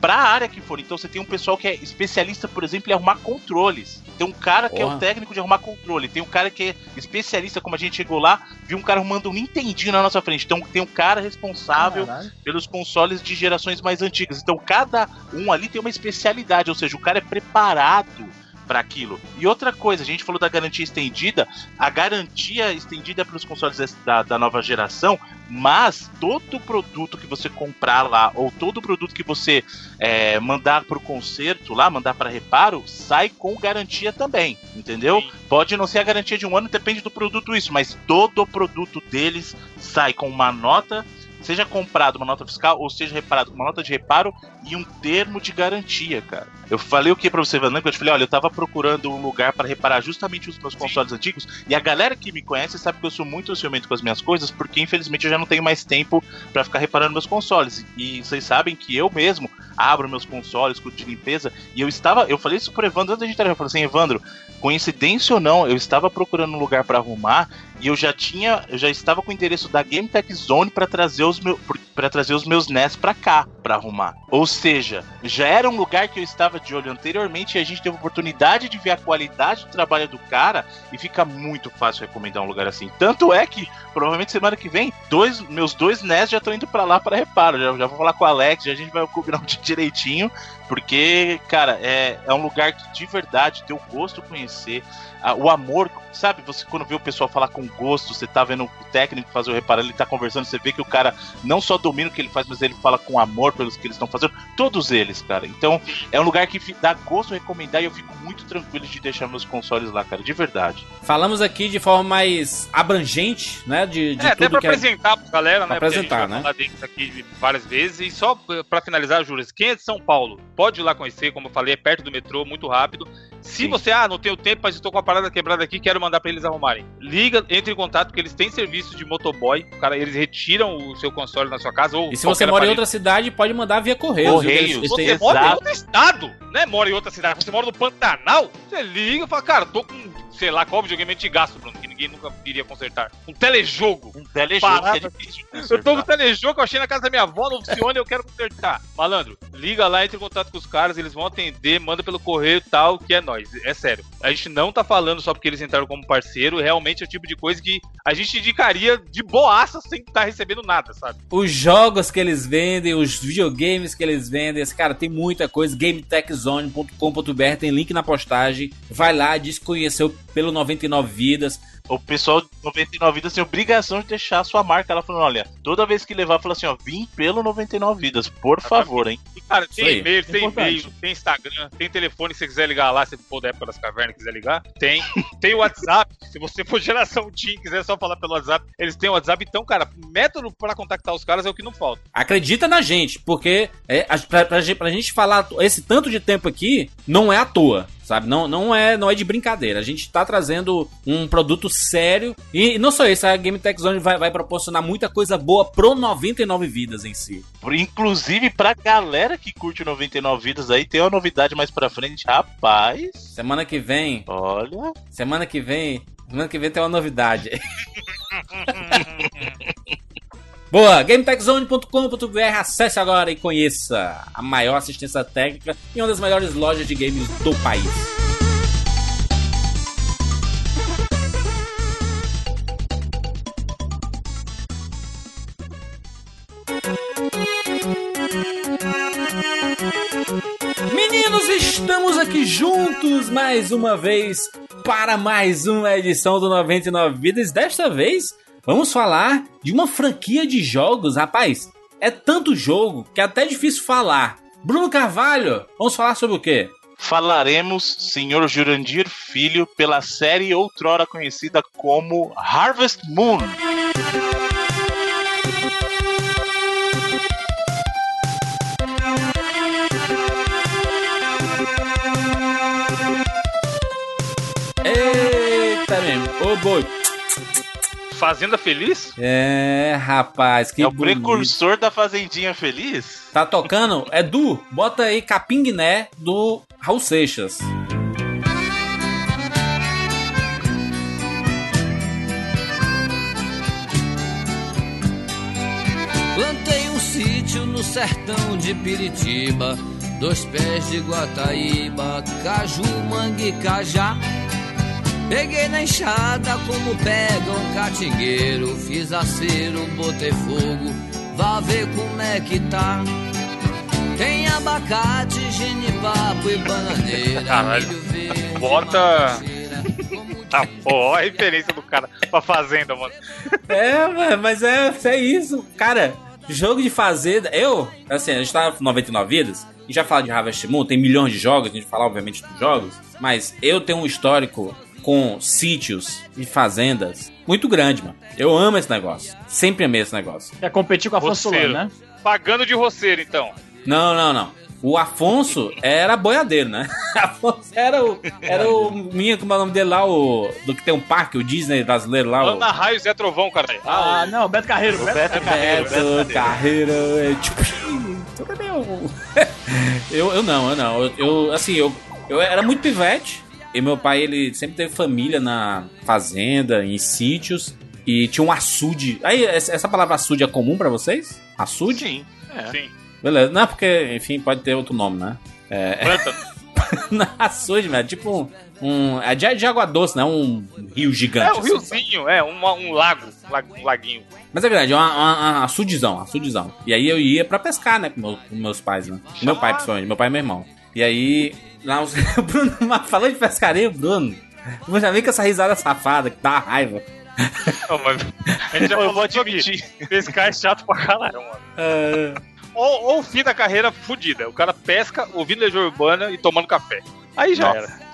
pra área que for. Então você tem um pessoal que é especialista, por exemplo, em arrumar controles. Tem um cara que é Porra. o técnico de arrumar controle. Tem um cara que é especialista, como a gente chegou lá, viu um cara arrumando um Nintendinho na nossa frente. Então tem um cara responsável Caralho. pelos consoles de gerações mais antigas. Então cada um ali tem uma especialidade, ou seja, o cara é preparado para aquilo. E outra coisa, a gente falou da garantia estendida, a garantia estendida é para os consoles da, da nova geração, mas todo produto que você comprar lá ou todo produto que você é, mandar para o conserto lá, mandar para reparo, sai com garantia também, entendeu? Sim. Pode não ser a garantia de um ano, depende do produto isso, mas todo produto deles sai com uma nota seja comprado uma nota fiscal ou seja reparado uma nota de reparo e um termo de garantia, cara. Eu falei o que pra você, Vanessa? Eu te falei, olha, eu tava procurando um lugar para reparar justamente os meus consoles antigos e a galera que me conhece sabe que eu sou muito ciumento com as minhas coisas porque infelizmente eu já não tenho mais tempo pra ficar reparando meus consoles. E vocês sabem que eu mesmo abro meus consoles, cuido de limpeza e eu estava, eu falei isso pro Evandro antes da gente entrar, eu falei assim, Evandro, coincidência ou não, eu estava procurando um lugar pra arrumar e eu já tinha, eu já estava com o endereço da Game Tech Zone para trazer os meus para trazer os meus NES pra cá pra arrumar. Ou seja, já era um lugar que eu estava de olho anteriormente e a gente teve a oportunidade de ver a qualidade do trabalho do cara e fica muito fácil recomendar um lugar assim. Tanto é que provavelmente semana que vem, dois meus dois NES já estão indo pra lá para reparo. Já, já vou falar com o Alex, já a gente vai combinar um dia direitinho, porque, cara, é, é um lugar que de verdade teu gosto conhecer, ah, o amor, sabe? Você quando vê o pessoal falar com gosto, você tá vendo o técnico fazer o reparo, ele tá conversando, você vê que o cara não só domina o que ele faz, mas ele fala com amor pelos que eles estão fazendo. Todos eles, cara. Então, é um lugar que dá gosto recomendar e eu fico muito tranquilo de deixar meus consoles lá, cara, de verdade. Falamos aqui de forma mais abrangente, né? De, de É, até tudo pra que é... apresentar pra galera, Pra né? porque a gente apresentar, né? falar deles aqui várias vezes. E só pra finalizar, Július, quem é de São Paulo, pode ir lá conhecer, como eu falei, é perto do metrô, muito rápido. Se Sim. você, ah, não tenho tempo, mas estou com a parada quebrada aqui, quero mandar pra eles arrumarem. Liga, entre em contato, porque eles têm serviço de motoboy. O cara, eles retiram o seu console na sua casa. Ou E se você mora em aparelho. outra cidade, pode mandar via Correios. viu? Correios, Eles- Você Exato. mora em outro estado, né? Mora em outra cidade. Você mora no Pantanal, você liga e fala, cara, tô com, sei lá, qual videogame antigaço, Bruno, que ninguém nunca iria consertar. Um telejogo. Um telejogo que é difícil Eu tô com consertar. telejogo que eu achei na casa da minha avó, não funciona e eu quero consertar. Malandro, liga lá, entre em contato com os caras, eles vão atender, manda pelo correio e tal, que é nóis. É sério. A gente não tá falando só porque eles entraram como parceiro, realmente é o tipo de coisa que a gente indicaria de boaça sem estar recebendo nada, sabe? Os jogos que eles vendem, os videogames que eles vendem, esse cara tem muita coisa. GameTechZone.com.br tem link na postagem. Vai lá, diz que conheceu pelo 99 Vidas. O pessoal de 99 Vidas tem obrigação de deixar a sua marca lá falando, olha, toda vez que levar, fala assim, ó, vim pelo 99 Vidas, por favor, hein? E, cara, tem e-mail, tem e-mail, tem Instagram, tem telefone se você quiser ligar lá, se for da época das cavernas e quiser ligar. Tem. Tem o WhatsApp, se você for geração Team e quiser só falar pelo WhatsApp, eles têm o WhatsApp. Então, cara, método pra contactar os caras é o que não falta. Acredita na gente, porque é, a- pra, pra, gente- pra gente falar esse tanto de tempo aqui, não é à toa. Sabe? Não, não, é, não é de brincadeira. A gente tá trazendo um produto sério. E não só isso, a Game Tech Zone vai, vai proporcionar muita coisa boa pro 99 Vidas em si. Inclusive, pra galera que curte 99 Vidas aí, tem uma novidade mais pra frente, rapaz. Semana que vem, Olha, semana que vem, semana que vem tem uma novidade. Boa, GameTechZone.com.br, acesse agora e conheça a maior assistência técnica e uma das melhores lojas de games do país. Meninos, estamos aqui juntos mais uma vez para mais uma edição do 99 Vidas. Desta vez, vamos falar de uma franquia de jogos. Rapaz, é tanto jogo que é até difícil falar. Bruno Carvalho, vamos falar sobre o quê? falaremos, senhor Jurandir Filho, pela série outrora conhecida como Harvest Moon. Eita, mesmo. Ô boi. Fazenda Feliz? É, rapaz, que é o bonito. precursor da Fazendinha Feliz? Tá tocando? Edu, bota aí Capinguiné do Raul Seixas. Plantei um sítio no sertão de Piritiba. Dois pés de Guataíba, caju, mangue, cajá. Peguei na enxada como pega um catingueiro. Fiz acero, botei fogo, vá ver como é que tá. Tem abacate, genipapo e bananeira. Caralho. verde, Bota- Tá, pô, olha a referência do cara pra fazenda, mano. É, mano, mas é, é isso. Cara, jogo de fazenda. Eu, assim, a gente tá 99 vidas. A gente já fala de Harvest Moon, tem milhões de jogos, a gente fala, obviamente, dos jogos. Mas eu tenho um histórico com sítios e fazendas muito grande, mano. Eu amo esse negócio. Sempre amei esse negócio. Quer competir com a Afonso. Solano, né? Pagando de roceiro, então. Não, não, não. O Afonso era boiadeiro, né? Afonso era o. Era o menino, como é o nome dele lá, o. Do que tem um parque, o Disney brasileiro lá, o. Ana Raio Zé Trovão, caralho. Ah, não, Beto Carreiro. Beto, Beto Carreiro, Beto Carreiro. Carreira, é, tipo, cadê o- eu, eu não, eu não. Eu, eu, assim, eu, eu era muito pivete. E meu pai, ele sempre teve família na fazenda, em sítios. E tinha um açude. Aí, essa palavra açude é comum pra vocês? Açude? Sim. É. Sim. Beleza. Não, porque, enfim, pode ter outro nome, né? Planta. Não, açude, velho. Tipo um. um é de, de água doce, né? Um rio gigante. É, um assim. riozinho, é, uma- um lago, um lag- um laguinho. Mas é verdade, é uma, uma, uma açudezão, açudezão. E aí eu ia pra pescar, né, com, meu- com meus pais, né? Com meu pai, principalmente, meu pai e meu irmão. E aí, lá os, o Bruno, mas falando de pescaria, o Bruno, eu já vem com essa risada safada que dá raiva. Não, mas a gente já Eu falou vou admitir. pescar é chato pra caralho, mano. Ou, ou o fim da carreira fudida. O cara pesca, ouvindo Legião Urbana e tomando café. Aí já Nossa. era.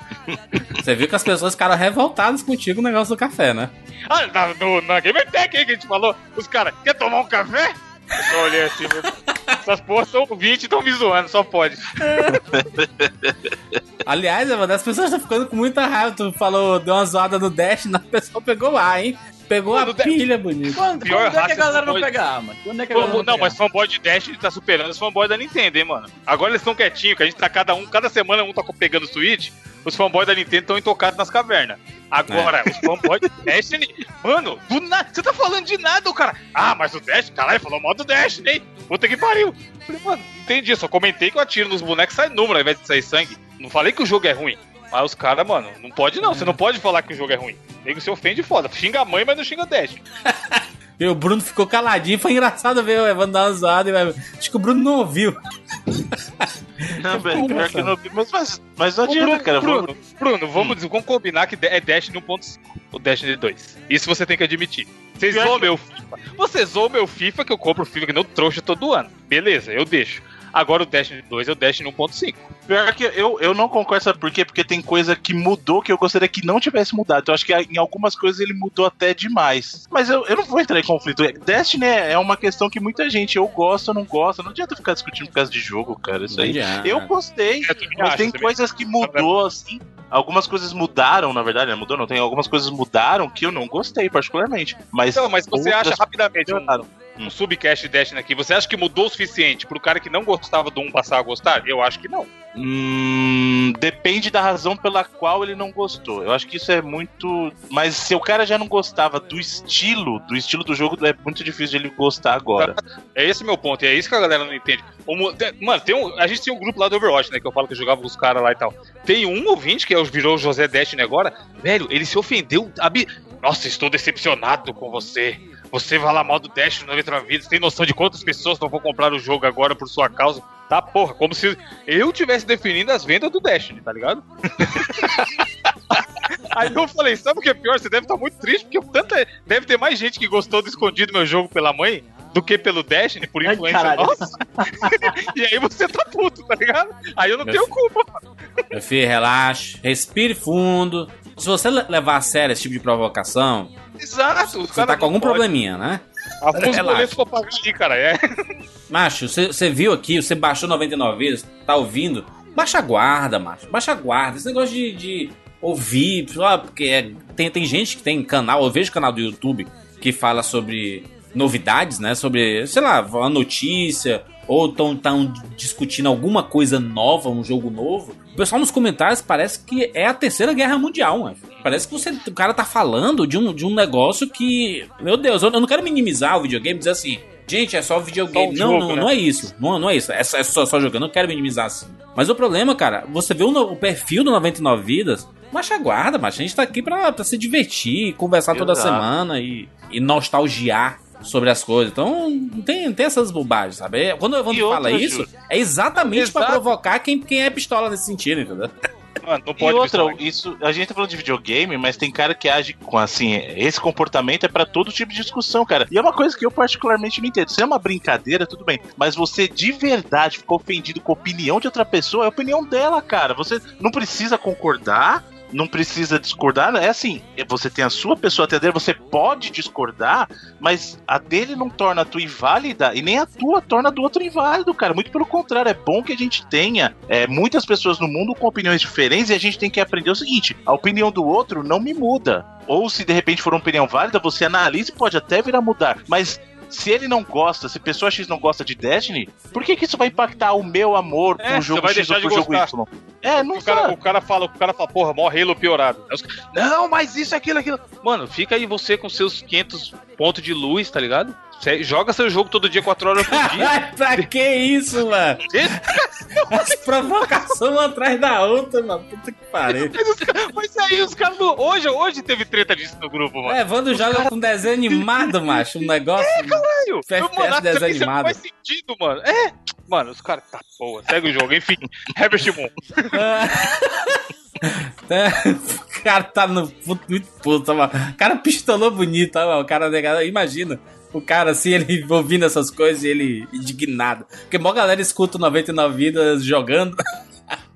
Você viu que as pessoas ficaram revoltadas contigo no negócio do café, né? Ah, na, no, na Gamer Tech aí que a gente falou, os caras, quer tomar um café? Eu só olhei assim, meu, essas porras são 20 e estão me zoando, só pode. Aliás, mano, as pessoas estão ficando com muita raiva. Tu falou, deu uma zoada no Dash, na pessoa pegou lá, hein? Pegou Mano, a Dash- pilha, bonito. Quando, Pior quando é que a galera não foi- pega arma? Quando é que a galera não, pega mas fanboy de Dash tá superando os fanboys da Nintendo, hein, mano. Agora eles estão quietinhos, que a gente tá cada um, cada semana um tá pegando o Switch, os fanboys da Nintendo estão intocados nas cavernas. Agora, os fanboys de Destiny, mano, do nada, você tá falando de nada, o cara. Ah, mas o Dash, caralho, falou mal do Dash, hein? Puta que pariu. Falei, mano, entendi, só comentei que eu atiro nos bonecos e sai número ao invés de sair sangue. Não falei que o jogo é ruim. Mas os caras, mano, não pode não, você não pode falar que o jogo é ruim. O nego se ofende foda. Xinga a mãe, mas não xinga o Dash. E o Bruno ficou caladinho, foi engraçado ver o Evandro dar uma zoada. e- Acho que o Bruno não ouviu. Não, velho, pior que eu não vi. Mas, mas, mas não adianta, Bruno, cara. Bruno, vamos- Bruno, vamos, dizer, vamos combinar que é Destiny 1.5, o Destiny 2. Isso você tem que admitir. Vocês zoam que- meu FIFA. Você zoam meu FIFA, que eu compro o FIFA que não trouxa todo ano. Beleza, eu deixo. Agora o Destiny 2 é o Destiny 1.5. Pior que eu, eu não concordo, sabe por quê? Porque tem coisa que mudou que eu gostaria que não tivesse mudado. Então, eu acho que em algumas coisas ele mudou até demais. Mas eu, eu não vou entrar em conflito. Destiny é é uma questão que muita gente, eu gosto ou não gosta. Não adianta ficar discutindo por causa de jogo, cara. Isso aí. Eu gostei, Eu mas acho, tem também. coisas que mudou, assim. Algumas coisas mudaram, na verdade, né? Mudou, não tem. Algumas coisas mudaram que eu não gostei, particularmente. Mas. Então, mas você acha rapidamente um, melhoraram. um subcast de Destiny aqui, você acha que mudou o suficiente pro cara que não gostava do 1 passar a gostar? Eu acho que não. Hum, depende da razão pela qual ele não gostou. Eu acho que isso é muito. Mas se o cara já não gostava do estilo, do estilo do jogo, é muito difícil de ele gostar agora. É esse meu ponto, e é isso que a galera não entende. Mano, tem um, a gente tem um grupo lá do Overwatch, né? Que eu falo que eu jogava com os caras lá e tal. Tem um ouvinte, que é virou José Destiny agora. Velho, ele se ofendeu. abi- Nossa, estou decepcionado com você. Você vai lá mal do Dash no Letra Vida. Você tem noção de quantas pessoas não vão comprar o jogo agora por sua causa? Tá, porra, como se eu tivesse definindo as vendas do Destiny, tá ligado? Aí eu falei, sabe o que é pior? Você deve estar muito triste, porque tanta, deve ter mais gente que gostou do escondido meu jogo pela mãe do que pelo Destiny, por Ai, influência caralho. nossa. e aí você tá puto, tá ligado? Aí eu não Meu tenho culpa. Meu filho, relaxe, respire fundo. Se você le- levar a sério esse tipo de provocação, Exato. você tá com algum podem. probleminha, né? Arruma os Relaxa. boletos pra pagar ali, cara. É. Macho, você viu aqui, você baixou 99 vezes, tá ouvindo? Baixa a guarda, macho. Baixa a guarda. Esse negócio de, de ouvir, porque é- tem, tem gente que tem canal, eu vejo canal do YouTube que fala sobre novidades, né? Sobre, sei lá, uma notícia, ou estão tão discutindo alguma coisa nova, um jogo novo. O pessoal nos comentários parece que é a terceira guerra mundial, mano. Parece que você, o cara tá falando de um, de um negócio que. Meu Deus, eu, eu não quero minimizar o videogame, dizer assim. gente, é só videogame. Só não, jogo, não, né? não é isso. Não, não é isso. É só, é só, só jogando. Eu não quero minimizar assim. Mas o problema, cara, você vê o, no- o perfil do 99 Vidas. Mas aguarda, mas a gente tá aqui pra, pra se divertir, conversar toda Exato. semana e, e nostalgiar sobre as coisas. Então, não tem, tem essas bobagens, sabe? É- Quando o Evandro E outra, fala isso, Júlio? é exatamente pra Exato. provocar quem, quem é pistola nesse sentido, entendeu? Mano, não E pode outra, misturar. isso, a gente tá falando de videogame, mas tem cara que age com assim, esse comportamento é pra todo tipo de discussão, cara. E é uma coisa que eu particularmente não entendo. Se é uma brincadeira, tudo bem, mas você de verdade ficou ofendido com a opinião de outra pessoa, é a opinião dela, cara. Você não precisa concordar, não precisa discordar, é assim, você tem a sua pessoa dele, você pode discordar, mas a dele não torna a tua inválida e nem a tua torna a do outro inválido, cara. Muito pelo contrário, é bom que a gente tenha é, muitas pessoas no mundo com opiniões diferentes e a gente tem que aprender o seguinte: a opinião do outro não me muda. Ou se de repente for uma opinião válida, você analisa e pode até vir a mudar. Mas se ele não gosta, se pessoa X não gosta de Destiny, por que, que isso vai impactar o meu amor É, pro você jogo vai X ou pro de jogo gostar. Y? É, não O cara, o cara fala, o cara fala, porra, mó Halo piorado. Não, mas isso, aquilo, aquilo. Mano, fica aí você com seus 500 pontos de luz, tá ligado? Você joga seu jogo todo dia, 4 horas por dia. Pra que isso, mano? As provocações uma atrás da outra, mano. Puta que pariu. mas, aí os caras. não- Hoje, hoje teve treta disso no grupo, mano. É, Evandro joga com desenho animado, macho. Um negócio. Sério? FPS mano, a treta desanimado. não faz sentido, mano. É. Mano, os caras tá boa. Segue o jogo, enfim. Herbert Moon. É, o cara tá no puto, muito puto, mano. O cara pistolou bonito, ó, mano. O cara negado. Imagina. O cara, assim, ele ouvindo essas coisas e ele indignado. Porque mó galera escuta o 99 vidas jogando.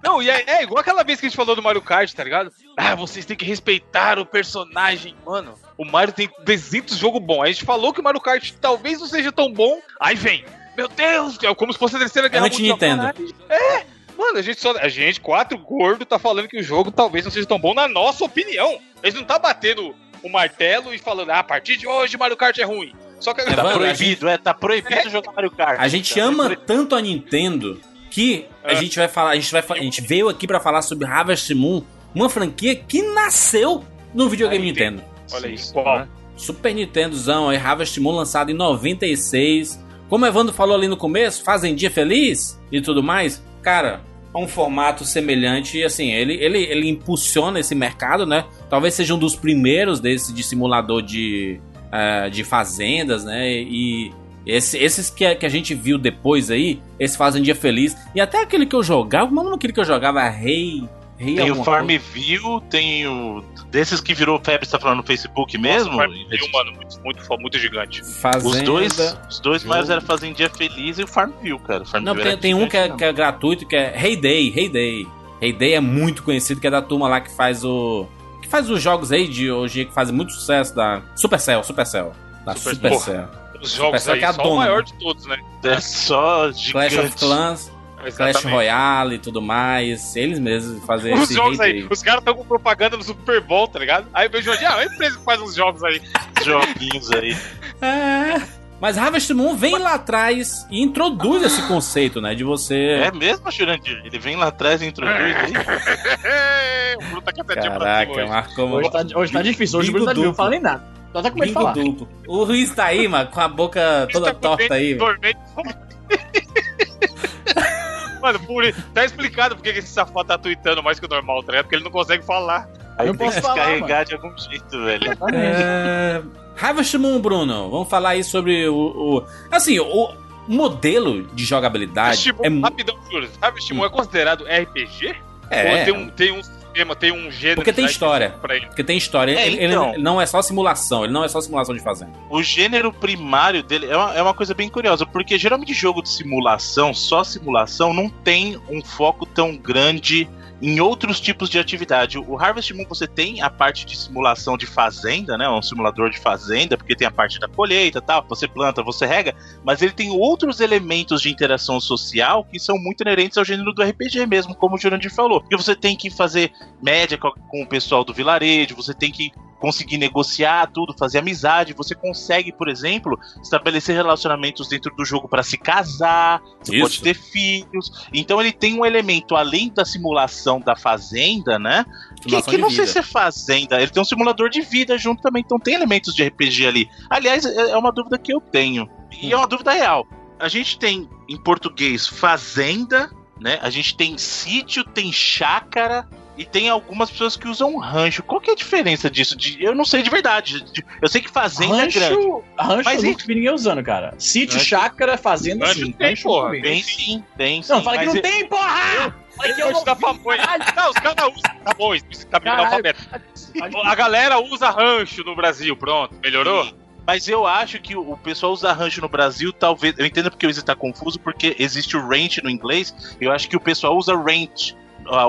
Não, e é, é igual aquela vez que a gente falou do Mario Kart, tá ligado? Ah, vocês têm que respeitar o personagem. Mano, o Mario tem 300 jogos bons. A gente falou que o Mario Kart talvez não seja tão bom. Aí vem, meu Deus, é como se fosse a terceira guerra anti-Nintendo. Caralho. É, mano, a gente só. A gente, quatro gordo, tá falando que o jogo talvez não seja tão bom na nossa opinião. A gente não tá batendo o martelo e falando, ah, a partir de hoje Mario Kart é ruim. Só que É, Tá Mano, proibido, é, tá proibido jogar Mario Kart. A gente Tá ama proibido. tanto a Nintendo que a É. gente vai falar, a gente vai a gente veio aqui pra falar sobre Harvest Moon, uma franquia que nasceu no videogame Aí, Nintendo. Olha Sim, qual? né? Super Nintendozão, aí Harvest Moon lançado em 96. Como o Evandro falou ali no começo, Fazendinha Feliz e tudo mais. Cara, é um formato semelhante e assim, ele, ele, ele impulsiona esse mercado, né? Talvez seja um dos primeiros desse de simulador de, eh, de fazendas, né? E esse- esses que, a- que a gente viu depois aí, esse Fazendinha Feliz. E até aquele que eu jogava, como é o nome daquele que eu jogava? Rei. Rei Tem o. Farmville, tem o. Desses que virou febre, você tá falando no Facebook mesmo? Nossa, Farmville, mano, muito, muito, muito gigante. Fazenda. Os dois, os dois mais eram Fazendia Feliz e o Farmville, cara. O Farmville Não, tem, era tem um que é, que é gratuito, que é Heyday, Heyday. Heyday é muito conhecido, que é da turma lá que faz o. Faz os jogos aí de hoje que fazem muito sucesso da Supercell, Supercell. Da Super- Supercell. Os jogos Supercell aí, que é a só dona, o maior de todos, né? É só Clash of. Clans, Clash Exatamente. Royale e tudo mais. Eles mesmos fazem Os esse jogos aí, Heyday. os caras estão com propaganda no Super Bowl, tá ligado? Aí eu vejo hoje, ah, uma empresa que faz uns jogos aí. joguinhos aí. É. Mas Harvest Moon vem lá atrás e introduz esse conceito, né? De você. É mesmo, Jurandir? Ele vem lá atrás e introduz aí. o Bruno tá pra Caraca, hoje. marcou Hoje muito. tá, hoje tá difícil, hoje o Bruno tá Bingo não fala nem nada. Só tá com medo de falar. duplo. O Luiz tá aí, mano, com a boca toda Tá torta aí. mano. dormente. Mano, por... tá explicado porque que esse safado tá tweetando mais que o normal, tá ligado? Porque ele não consegue falar. Aí Eu tem posso que falar, descarregar de algum jeito, velho. Exatamente. É... Harvest Moon, Bruno. Vamos falar aí sobre o. o- Assim, o modelo de jogabilidade Harvest Moon, é Rapidão, Júlio. Harvest Moon é considerado RPG? É, Ou tem um, tem um sistema, tem um gênero Porque tem história. ele? Porque tem história. É, ele, ele então. não é só simulação, ele não é só simulação de fazenda. O gênero primário dele é uma, é uma coisa bem curiosa, porque geralmente jogo de simulação, só simulação, não tem um foco tão grande em outros tipos de atividade. O Harvest Moon você tem a parte de simulação de fazenda, né? Um simulador de fazenda, porque tem a parte da colheita e tal, você planta, você rega, mas ele tem outros elementos de interação social que são muito inerentes ao gênero do RPG mesmo, como o Jurandir falou. Porque você tem que fazer média com o pessoal do vilarejo, você tem que conseguir negociar tudo, fazer amizade, você consegue, por exemplo, estabelecer relacionamentos dentro do jogo para se casar, você Isso. pode ter filhos. Então ele tem um elemento além da simulação da fazenda, né? Que, Simulação que não sei vida. se é fazenda, ele tem um simulador de vida junto também, então tem elementos de RPG ali. Aliás, é é uma dúvida que eu tenho. e é uma dúvida real. A gente tem em português fazenda, né? A gente tem sítio, tem chácara e tem algumas pessoas que usam rancho. Qual que é a diferença disso? De- eu não sei de verdade. De- Eu sei que fazenda é grande. Rancho, rancho Mas eu nunca vi ninguém usando, cara. Sítio, Rancho- chácara, fazenda, Rancho sim. tem, Rancho porra. vi. Tem sim, tem sim. Não, fala que não eu- tem, porra! Que eu Rancho não da pamonha. Não, os caras usam. Tá bom, isso tá bem analfabeto. A galera usa rancho no Brasil, pronto. Melhorou? Sim. Mas eu acho que o o pessoal usa rancho no Brasil, talvez. Eu entendo porque o Izzy tá confuso, porque existe o ranch no inglês. Eu acho que o pessoal usa ranch.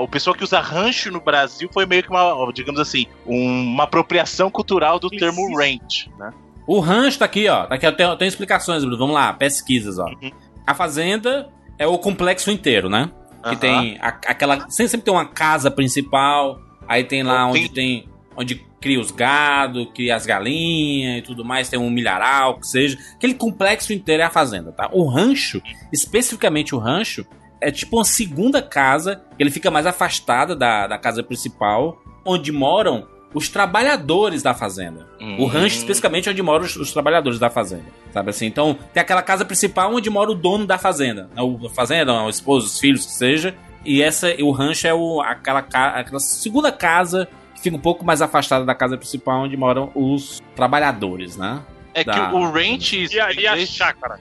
O pessoal que usa rancho no Brasil foi meio que uma, digamos assim, um- uma apropriação cultural do termo ranch, né? O rancho tá aqui, ó. Tá aqui, eu tenho, eu tenho explicações, Bruno. Vamos lá, pesquisas, ó. Uhum. A fazenda é o complexo inteiro, né? Que Aham. tem a- aquela. Sempre, sempre tem uma casa principal. Aí tem lá Tem- onde tem. Onde cria os gado, cria as galinhas e tudo mais, tem um milharal, que seja. Aquele complexo inteiro é a fazenda, tá? O rancho, especificamente o rancho, é tipo uma segunda casa, ele fica mais afastada da, da casa principal, onde moram os trabalhadores da fazenda. O Hum. rancho, especificamente, é onde moram os, os trabalhadores da fazenda. Sabe assim? Então, tem aquela casa principal onde mora o dono da fazenda. né? O a fazenda, o esposo, os filhos, que seja. E essa, o rancho é o, aquela, aquela segunda casa que fica um pouco mais afastada da casa principal, onde moram os trabalhadores, né? É que da- o ranch. E a, e a inglês- chácara?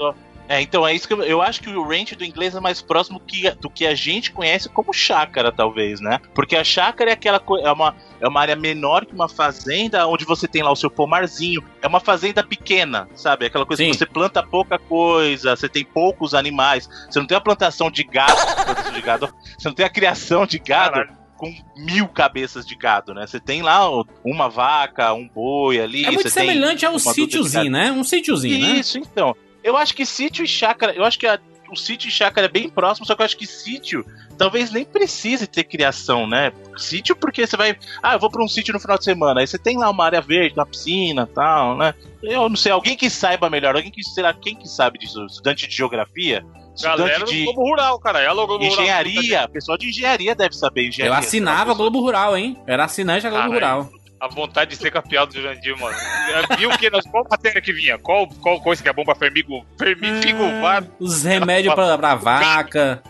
É, então é isso que eu, eu acho que o ranch do inglês é mais próximo que, do que a gente conhece como chácara, talvez, né? Porque a chácara é aquela é uma, é uma área menor que uma fazenda, onde você tem lá o seu pomarzinho. É uma fazenda pequena, sabe? Aquela coisa Sim. que você planta pouca coisa, você tem poucos animais, você não tem a plantação de gado, de gado você não tem a criação de gado. Caralho. Com mil cabeças de gado, né? Você tem lá uma vaca, um boi ali. é muito semelhante ao sítiozinho, né? Um sítiozinho, né? isso, então. Eu acho que sítio e chácara. Eu acho que a- o sítio e chácara é bem próximo, só que eu acho que sítio talvez nem precise ter criação, né? Sítio porque você vai. Ah, eu vou pra um sítio no final de semana. Aí você tem lá uma área verde, uma piscina e tal, né? Eu não sei, alguém que saiba melhor, alguém que será quem que sabe disso? Estudante de geografia? Galera Estudante do de Globo Rural, cara. É Globo Rural. engenharia? Pessoal de engenharia deve saber engenharia. Eu assinava a Globo Rural, hein? Era assinante da Globo. Rural. A vontade de ser campeão do Jurandir, mano. É, Viu o que? Nas, qual matéria que vinha? Qual, qual coisa que é bom pra fermigo? Fermigo, É, Os remédios pra, pra vaca.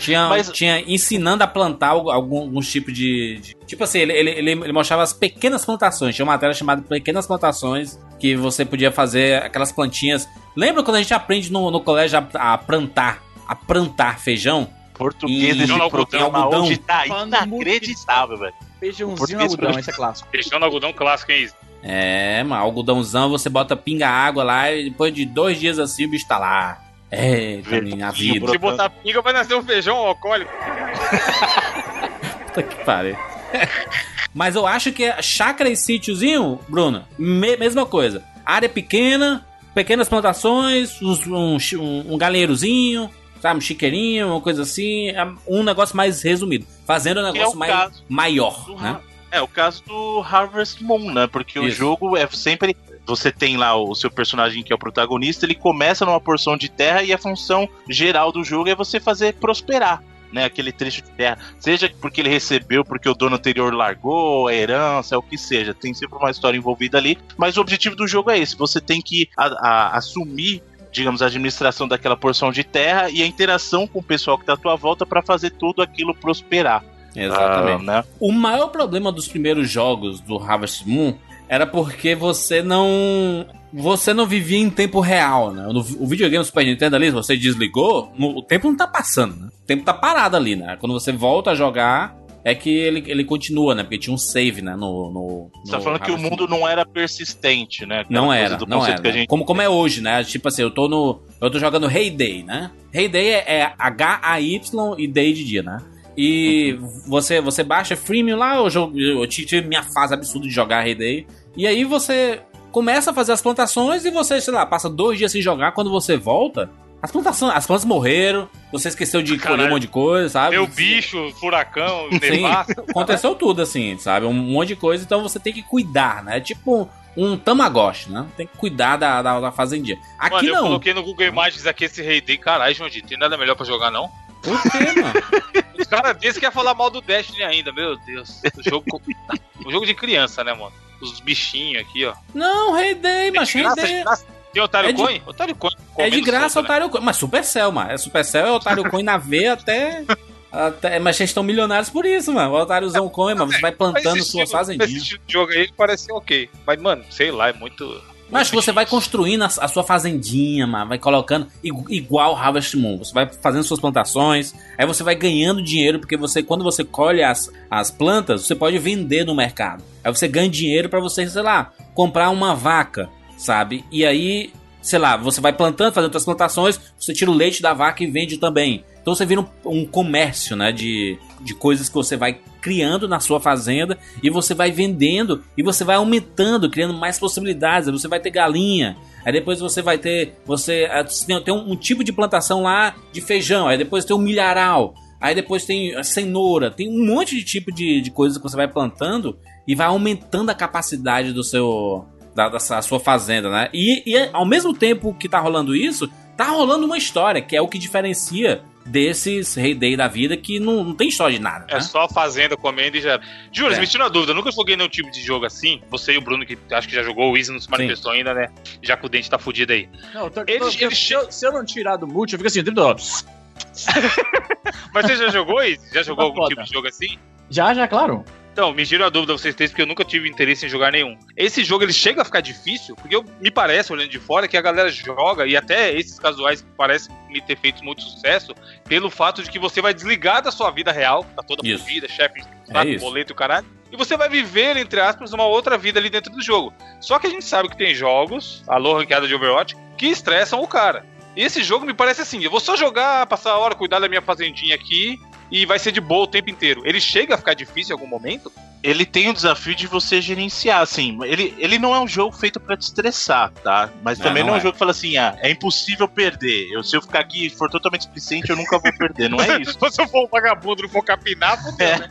Tinha, Mas- tinha ensinando a plantar algu- algum- alguns tipos de, de- Tipo assim, ele, ele, ele, ele mostrava as pequenas plantações. Tinha uma matéria chamada Pequenas Plantações, que você podia fazer aquelas plantinhas. Lembra quando a gente aprende no, no colégio a, a plantar? A plantar feijão? Português E- desse programa algodão. hoje tá inacreditável, velho. Feijãozinho no algodão, esse é clássico. Feijão no algodão clássico, hein? É, mano, algodãozão, você bota pinga água lá e depois de dois dias assim o bicho tá lá. É, minha vida. Brotando. Se botar pinga, vai nascer um feijão alcoólico. Puta que pariu. Mas eu acho que a chácara e sítiozinho, Bruno, me- mesma coisa. Área pequena, pequenas plantações, uns- um, um, um galinheirozinho, sabe? Um chiqueirinho, uma coisa assim. é Um negócio mais resumido. Fazendo um é negócio o mais maior, do né? É, o caso do Harvest Moon, né? Porque o Isso. jogo é sempre. Você tem lá o seu personagem que é o protagonista, ele começa numa porção de terra e a função geral do jogo é você fazer prosperar. Né, aquele trecho de terra, seja porque ele recebeu, porque o dono anterior largou, a herança, é o que seja, tem sempre uma história envolvida ali. Mas o objetivo do jogo é esse: você tem que a- a- assumir, digamos, a administração daquela porção de terra e a interação com o pessoal que está à tua volta para fazer tudo aquilo prosperar. Exatamente. Ah, né? O maior problema dos primeiros jogos do Harvest Moon era porque você não. Você não vivia em tempo real, né? No, o videogame do Super Nintendo ali, você desligou, no- o tempo não tá passando, né? O tempo tá parado ali, né? Quando você volta a jogar, é que ele, ele continua, né? Porque tinha um save, né? No, no, Você tá falando que o mundo não era persistente, né? Aquela Não era, não era. né? gente- Como, como é hoje, né? Tipo assim, eu tô no. Eu tô jogando Heyday, né? Heyday é, é H-A-Y e Day de dia, né? E Uhum. você, você baixa freemium lá, eu, jogo, eu tive minha fase absurda de jogar Heyday. E aí você começa a fazer as plantações e você, sei lá, passa dois dias sem jogar. Quando você volta, as plantações, as plantas morreram, você esqueceu de colher um Caralho. monte de coisa, sabe? Meu bicho, furacão, nevasca. aconteceu tudo assim, sabe? Um monte de coisa, então você tem que cuidar, né? É tipo um tamagotchi, né? Tem que cuidar da, da, da fazendinha. Aqui Mano, eu não. coloquei no Google Imagens aqui esse Rei Day. Caralho, Joãozinho, tem nada melhor pra jogar, não? Por quê, mano? Os caras desse quer falar mal do Destiny ainda, meu Deus. O jogo, o jogo de criança, né, mano? Os bichinhos aqui, ó. Não, Rei Day, mas Rei Tem Otário É de- Coin? Otário Coin. É de graça solto, né? Otário Coin. Mas Supercell, mano. É Supercell é Otário Coin na veia até. até mas vocês estão milionários por isso, mano. O Otáriozão Coin, mano. Você vai plantando suas fazendinhas. Esse de jogo aí parece ok. Mas, mano, sei lá, é muito. Mas você vai construindo a, a sua fazendinha, mano, vai colocando igu- igual Harvest Moon. Você vai fazendo suas plantações, aí você vai ganhando dinheiro, porque você, quando você colhe as, as plantas, você pode vender no mercado. Aí você ganha dinheiro pra você, sei lá, comprar uma vaca, sabe? E aí, sei lá, você vai plantando, fazendo suas plantações, você tira o leite da vaca e vende também. Então você vira um, um comércio, né, de, de coisas que você vai criando na sua fazenda e você vai vendendo e você vai aumentando, criando mais possibilidades. Você vai ter galinha, aí depois você vai ter, você eh, tem, tem um, um tipo de plantação lá de feijão, aí depois tem o milharal, aí depois tem a cenoura, tem um monte de tipo de, de coisas que você vai plantando e vai aumentando a capacidade do seu da, da sua fazenda, né? E, e ao mesmo tempo que tá rolando isso, tá rolando uma história, que é o que diferencia desses Rei Day da vida, que não, não tem história de nada. É né? só fazenda comendo e já. Júlio, É. me tira uma dúvida. Eu nunca joguei nenhum tipo de jogo assim. Você e o Bruno, que acho que já jogou, o Easy não se manifestou ainda, né? Já que o dente tá fudido aí. Não, eu tô, Ele- tô- ele se, eu, se eu não tirar do multi, eu fico assim, 30 dólares. Mas você já jogou, Easy? Já jogou algum foda. tipo de jogo assim? Já, já, claro. Então, me tira a dúvida vocês três, porque eu nunca tive interesse em jogar nenhum. Esse jogo ele chega a ficar difícil, porque eu- me parece, olhando de fora, que a galera joga, e até esses casuais parecem me ter feito muito sucesso, pelo fato de que você vai desligar da sua vida real, tá toda Isso. vida, chefe, É boleto e o caralho, e você vai viver, entre aspas, uma outra vida ali dentro do jogo. Só que a gente sabe que tem jogos, alô ranqueada de Overwatch, que estressam o cara. E esse jogo me parece assim, eu vou só jogar, passar a hora, cuidar da minha fazendinha aqui, e vai ser de boa o tempo inteiro. Ele chega a ficar difícil em algum momento? Ele tem o desafio de você gerenciar, assim. Ele, ele não é um jogo feito pra te estressar, tá? Mas Não, também não, é um é. jogo que fala assim, ah, é impossível perder. Eu, se eu ficar aqui e for totalmente displicente, eu nunca vou perder. Não é isso. Se eu for um vagabundo não for capinar, fodeu, É. né?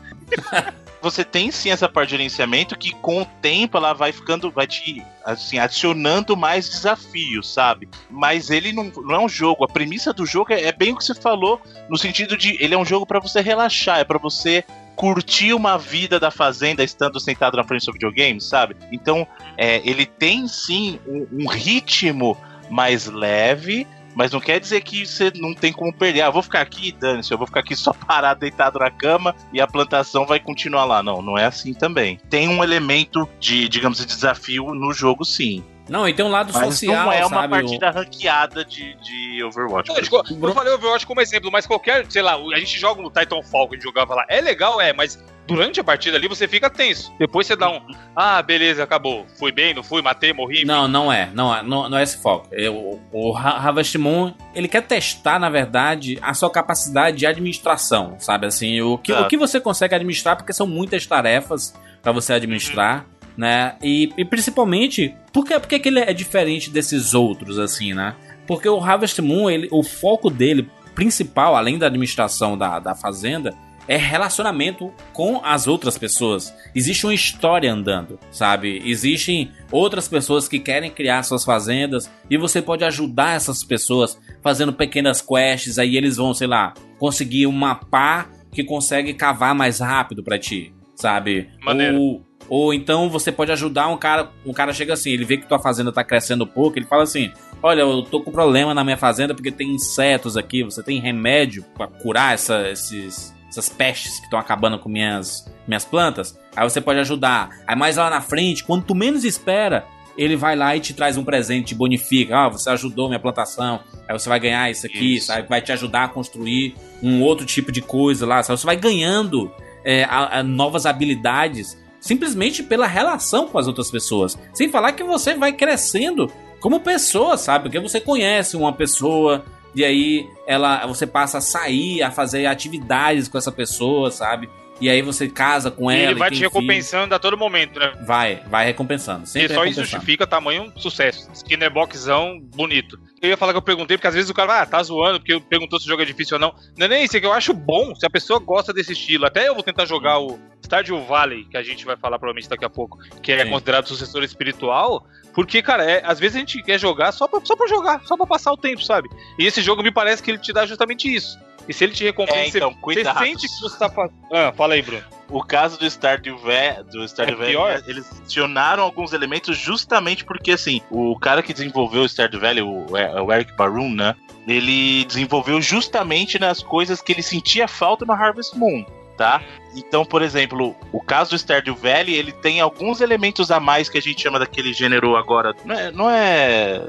Você tem sim essa parte de gerenciamento que com o tempo ela vai ficando, vai te assim, adicionando mais desafios, sabe? Mas ele não, não é um jogo. A premissa do jogo é, é bem o que você falou, no sentido de ele é um jogo pra você relaxar, é pra você curtir uma vida da fazenda estando sentado na frente do videogame, sabe? Então, é, ele tem sim um, um ritmo mais leve, mas não quer dizer que você não tem como perder. Ah, vou ficar aqui, dane-se, eu vou ficar aqui só parado, deitado na cama e a plantação vai continuar lá. Não, não é assim também. Tem um elemento de, digamos, de desafio no jogo, sim. Não, e tem um lado Mas social, não é uma sabe? partida ranqueada de, de Overwatch. Não, tipo, eu falei Overwatch como exemplo, mas qualquer, sei lá, a gente joga no Titanfall que a gente jogava lá. É legal, é, mas durante a partida ali você fica tenso. Depois você dá um, ah, beleza, acabou. Fui bem, não fui, matei, morri. Não, não é. Não é, não, não é esse foco. É, o, o Ha- Harvest Moon, ele quer testar, na verdade, a sua capacidade de administração, sabe? Assim, o que, Tá. o que você consegue administrar, porque são muitas tarefas pra você administrar, né? E, e principalmente, por que, por que ele é diferente desses outros, assim, né? Porque o Harvest Moon, ele, o foco dele principal, além da administração da, da fazenda, é relacionamento com as outras pessoas. Existe uma história andando, sabe? Existem outras pessoas que querem criar suas fazendas e você pode ajudar essas pessoas fazendo pequenas quests. Aí eles vão, sei lá, conseguir uma pá que consegue cavar mais rápido pra ti, sabe? Maneiro. Ou, ou então você pode ajudar um cara. Um cara chega assim, ele vê que tua fazenda tá crescendo pouco, ele fala assim: Olha, eu tô com problema na minha fazenda porque tem insetos aqui. Você tem remédio pra curar essa- esses, essas pestes que estão acabando com minhas, minhas plantas? Aí você pode ajudar. Aí mais lá na frente, quando tu menos espera, ele vai lá e te traz um presente, te bonifica. Ah, você ajudou minha plantação. Aí você vai ganhar isso aqui, Isso. sabe? Vai te ajudar a construir um outro tipo de coisa lá. Sabe? Você vai ganhando é, a- a novas habilidades simplesmente pela relação com as outras pessoas. Sem falar que você vai crescendo como pessoa, sabe? Porque você conhece uma pessoa e aí ela você passa a sair, a fazer atividades com essa pessoa, sabe? E aí você casa com E ela. ele e vai tem te recompensando a todo momento, né? filho. Vai, vai recompensando. E Sempre só isso justifica tamanho sucesso. Skinner boxão bonito. Eu ia falar que eu perguntei, porque às vezes o cara, ah, tá zoando, porque perguntou se o jogo é difícil ou não. Não é nem isso, é que eu acho bom se a pessoa gosta desse estilo. Até eu vou tentar jogar o Stardew Valley, que a gente vai falar provavelmente daqui a pouco, que é Sim. considerado sucessor espiritual. Porque, cara, é, às vezes a gente quer jogar só pra, só pra jogar, só pra passar o tempo, sabe? E esse jogo me parece que ele te dá justamente isso. E se ele te recompensa, É, então, você- você sente que você tá fazendo. Ah, fala aí, Bruno. o caso do Stardew Valley, do Stardew É Valley, pior? eles adicionaram alguns elementos justamente porque, assim, o cara que desenvolveu o Stardew Valley, o, o Eric Barun, né? Ele desenvolveu justamente nas coisas que ele sentia falta no Harvest Moon, tá? Então, por exemplo, o caso do Stardew Valley, ele tem alguns elementos a mais que a gente chama daquele gênero agora. Não é, não é,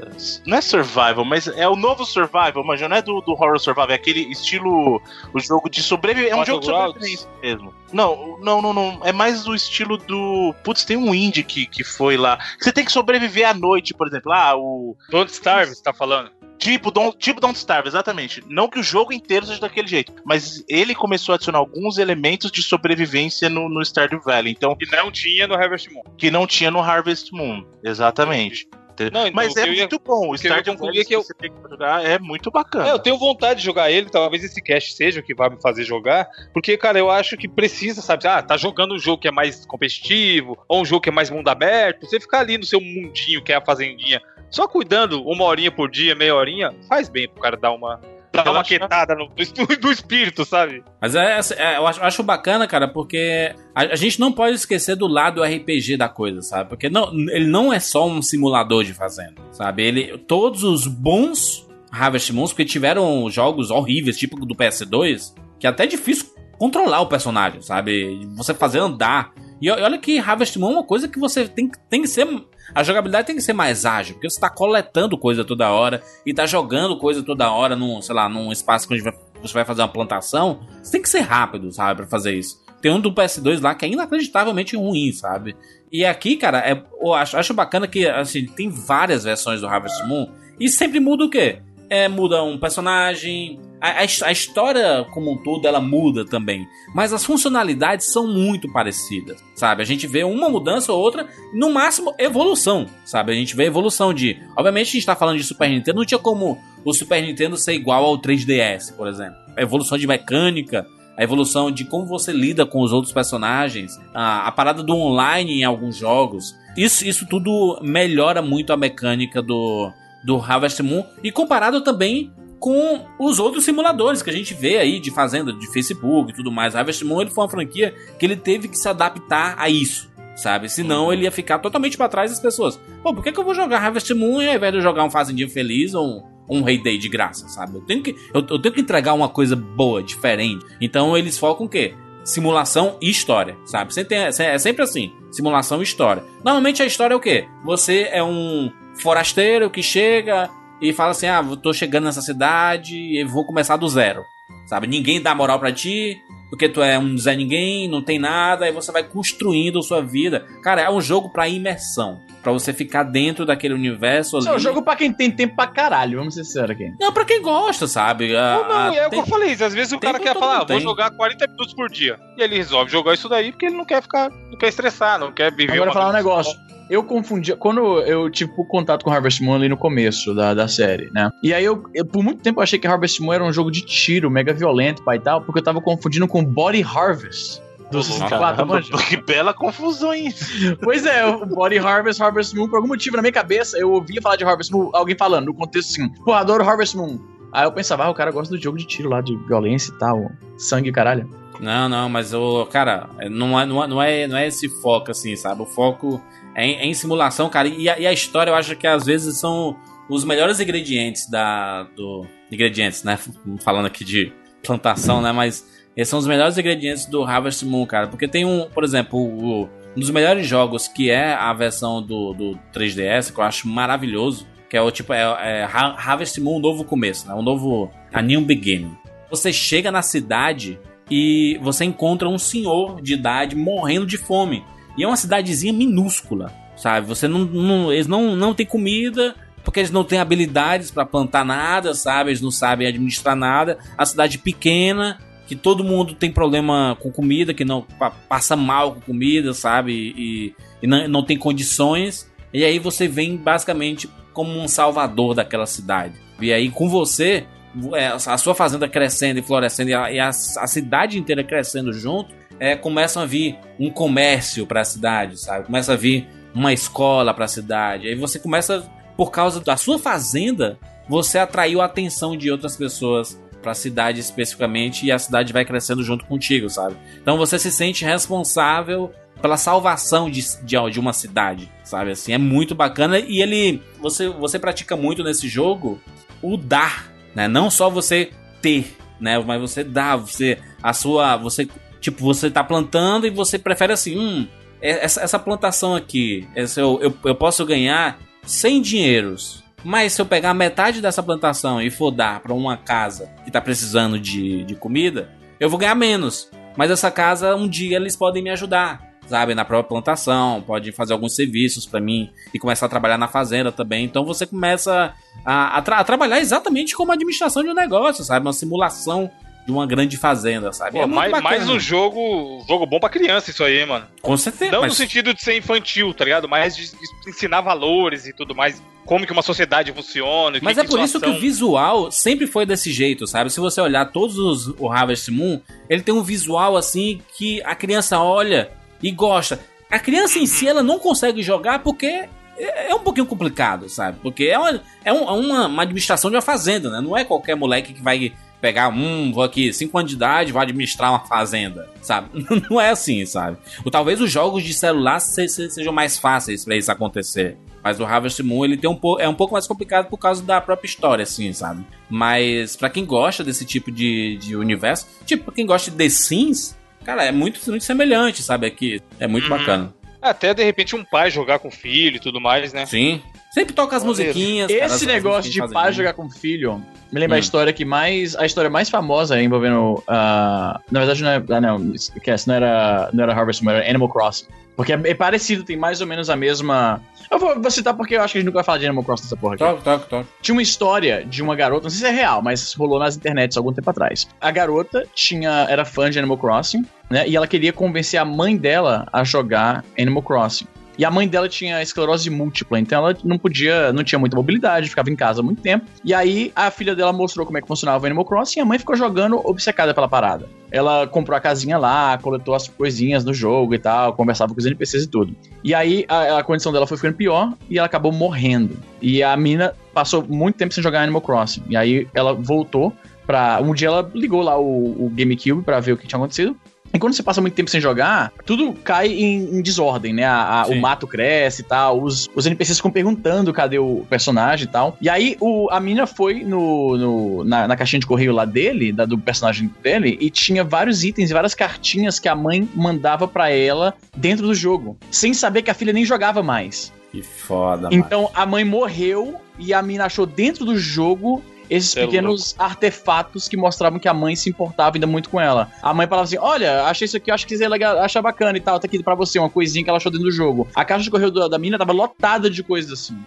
não é survival, mas é o novo survival, mas não é do, do horror survival, é aquele estilo, o jogo de sobrevivência. É um jogo de sobrevivência mesmo. Não, não, não, não. É mais o estilo do. Putz, tem um indie que, que foi lá. Você tem que sobreviver à noite, por exemplo. Ah, o. Don't Starve, você tá falando? Tipo, Don't, tipo Don't Starve, exatamente. Não que o jogo inteiro seja daquele jeito, mas ele começou a adicionar alguns elementos de sobrevivência no, no Stardew Valley, então Que não tinha no Harvest Moon. que não tinha no Harvest Moon, exatamente. Não, então, mas é ia- muito bom. O Stardew Valley, é que eu- se você tem que jogar, é muito bacana. É, eu tenho vontade de jogar ele, talvez esse cast seja o que vai me fazer jogar, porque, cara, eu acho que precisa, sabe? Ah, tá jogando um jogo que é mais competitivo, ou um jogo que é mais mundo aberto, você ficar ali no seu mundinho, que é a fazendinha, só cuidando uma horinha por dia, meia horinha, faz bem pro cara dar uma, dar uma quietada no, do, espírito, sabe? Mas é, é- eu acho, bacana, cara, porque a, a gente não pode esquecer do lado RPG da coisa, sabe? Porque não, ele não é só um simulador de fazenda, sabe? Ele, todos os bons Harvest Moons, porque tiveram jogos horríveis, tipo do PS2, que é até difícil controlar o personagem, sabe? Você fazer andar. E olha que Harvest Moon é uma coisa que você tem, tem que ser. A jogabilidade tem que ser mais ágil, porque você tá coletando coisa toda hora e tá jogando coisa toda hora num, sei lá, num espaço que você vai fazer uma plantação. Você tem que ser rápido, sabe, pra fazer isso. Tem um do PS2 lá que é inacreditavelmente ruim, sabe? E aqui, cara, é, eu acho, acho bacana que, assim, tem várias versões do Harvest Moon e sempre muda o quê? É, muda um personagem. A, a a história como um todo ela muda também. Mas as funcionalidades são muito parecidas, sabe? A gente vê uma mudança ou outra, no máximo evolução, sabe? A gente vê evolução de. Obviamente a gente tá falando de Super Nintendo, não tinha como o Super Nintendo ser igual ao 3DS, por exemplo. A evolução de mecânica, a evolução de como você lida com os outros personagens, a, a parada do online em alguns jogos. Isso, isso tudo melhora muito a mecânica do, do Harvest Moon e comparado também com os outros simuladores que a gente vê aí de fazenda, de Facebook e tudo mais. Harvest Moon ele foi uma franquia que ele teve que se adaptar a isso. Sabe? Senão ele ia ficar totalmente pra trás das pessoas. Pô, por que, que eu vou jogar Harvest Moon ao invés de eu jogar um Fazendinha Feliz ou um, um Rei Day de graça, sabe? Eu tenho, que, eu, eu tenho que entregar uma coisa boa, diferente. Então eles focam o quê? Simulação e história, sabe? Você tem, é sempre assim: simulação e história. Normalmente a história é o quê? Você é um forasteiro que chega e fala assim: ah, tô chegando nessa cidade e vou começar do zero, sabe? Ninguém dá moral pra ti, porque tu é um Zé Ninguém, não tem nada, aí você vai construindo sua vida. Cara, é um jogo pra imersão. Pra você ficar dentro daquele universo ali. Isso é um jogo pra quem tem tempo pra caralho, vamos ser sinceros aqui. Não, pra quem gosta, sabe? A- Ou não, a- é o que eu falei, às vezes o cara quer falar, ah, vou jogar 40 minutos por dia. E ele resolve jogar isso daí porque ele não quer ficar, não quer estressar, não quer viver Agora uma falar um negócio. Eu confundi. Quando eu tive o contato com Harvest Moon ali no começo da, da série, né? E aí eu, eu, por muito tempo, achei que Harvest Moon era um jogo de tiro, mega violento, pai e tal, porque eu tava confundindo com Body Harvest. Do Nossa, 64, caramba, manja? que bela confusão isso. Pois é, o Body Harvest, Harvest Moon, por algum motivo na minha cabeça, eu ouvia falar de Harvest Moon, alguém falando, no contexto assim, pô, adoro Harvest Moon. Aí eu pensava, ah, o cara gosta do jogo de tiro lá, de violência e tal, sangue e caralho. Não, não, mas o cara, não é, não, é, não, é, não é esse foco assim, sabe? O foco é em, é em simulação, cara. E a, e a história eu acho que às vezes são os melhores ingredientes da. do Ingredientes, né? Falando aqui de plantação, né? Mas esses são os melhores ingredientes do Harvest Moon, cara. Porque tem um, por exemplo, o- um dos melhores jogos que é a versão do, do 3DS, que eu acho maravilhoso. Que é o tipo, é, é Ha- Harvest Moon, um novo começo, né? Um novo. A New Beginning. Você chega na cidade e você encontra um senhor de idade morrendo de fome. E é uma cidadezinha minúscula, sabe? Você não, não- eles não, não têm comida porque eles não têm habilidades pra plantar nada, sabe? Eles não sabem administrar nada. A cidade pequena, que todo mundo tem problema com comida, que não pa- passa mal com comida, sabe? E, e não, não tem condições. E aí você vem basicamente como um salvador daquela cidade. E aí com você é, a sua fazenda crescendo e florescendo e a, e a- a cidade inteira crescendo junto, é, começam a vir um comércio para a cidade, sabe? Começa a vir uma escola para a cidade. Aí você começa, por causa da sua fazenda, você atraiu a atenção de outras pessoas pra cidade especificamente e a cidade vai crescendo junto contigo, sabe? Então você se sente responsável pela salvação de, de, de uma cidade, sabe? Assim, é muito bacana e ele você você pratica muito nesse jogo o dar, né? Não só você ter, né? Mas você dá, você a sua você tipo você tá plantando e você prefere assim, hum, essa, essa plantação aqui, essa eu, eu, eu posso ganhar 100 dinheiros. Mas se eu pegar metade dessa plantação e for dar para uma casa que tá precisando de, de comida, eu vou ganhar menos. Mas essa casa, um dia eles podem me ajudar, sabe? Na própria plantação, pode fazer alguns serviços para mim e começar a trabalhar na fazenda também. Então você começa a, a, tra a trabalhar exatamente como a administração de um negócio, sabe? Uma simulação de uma grande fazenda, sabe? Pô, é mais, mais um jogo, jogo bom pra criança isso aí, mano. Com certeza. Não mas... no sentido de ser infantil, tá ligado? Mas de, ensinar valores e tudo mais. Como que uma sociedade funciona. Mas é por isso que o visual sempre foi desse jeito, sabe? Se você olhar todos os o Harvest Moon, ele tem um visual assim que a criança olha e gosta. A criança em si, ela não consegue jogar porque é, é um pouquinho complicado, sabe? Porque é uma, é uma, uma administração de uma fazenda, né? Não é qualquer moleque que vai pegar, um vou aqui, 5 anos de idade, vou administrar uma fazenda, sabe? Não é assim, sabe? Ou talvez os jogos de celular se, se, sejam mais fáceis para isso acontecer. Mas o Harvest Moon ele tem um é um pouco mais complicado por causa da própria história, assim, sabe? Mas para quem gosta desse tipo de, de universo, tipo, pra quem gosta de The Sims, cara, é muito, muito semelhante, sabe? Aqui é muito uhum. bacana. Até de repente um pai jogar com o filho e tudo mais, né? Sim. Sempre toca as musiquinhas. Esse cara, negócio de pai jogar com filho me lembra hum. a história que mais. A história mais famosa envolvendo. Uh, na verdade, não é. Ah, não, esquece, não era, não era Harvest Moon, era Animal Crossing. Porque é, é, parecido, tem mais ou menos a mesma. Eu vou, vou, citar porque eu acho que a gente nunca vai falar de Animal Crossing nessa porra aqui. Toca, toca, toca. Tinha uma história de uma garota, não sei se é real, mas rolou nas internets algum tempo atrás. A garota tinha era fã de Animal Crossing, né? E ela queria convencer a mãe dela a jogar Animal Crossing. E a mãe dela tinha esclerose múltipla, então ela não podia, não tinha muita mobilidade, ficava em casa há muito tempo. E aí a filha dela mostrou como é que funcionava o Animal Crossing e a mãe ficou jogando obcecada pela parada. Ela comprou a casinha lá, coletou as coisinhas no jogo e tal, conversava com os NPCs e tudo. E aí a, a condição dela foi ficando pior e ela acabou morrendo. E a mina passou muito tempo sem jogar Animal Crossing. E aí ela voltou pra. Um dia ela ligou lá o, o GameCube pra ver o que tinha acontecido. E quando você passa muito tempo sem jogar, tudo cai em, em desordem, né? A, a, o mato cresce e tal, os, os NPCs ficam perguntando cadê o personagem e tal. E aí o, a mina foi no, no na, na, caixinha de correio lá dele, da, do personagem dele, e tinha vários itens e várias cartinhas que a mãe mandava para ela dentro do jogo, sem saber que a filha nem jogava mais. Que foda, Então mano. a mãe morreu e a mina achou dentro do jogo esses é pequenos louco. artefatos que mostravam que a mãe se importava ainda muito com ela. A mãe falava assim: Olha, achei isso aqui, acho que você ia legal, achar bacana e tal, tá aqui pra você, uma coisinha que ela achou dentro do jogo. A caixa de correio da, da mina tava lotada de coisas assim.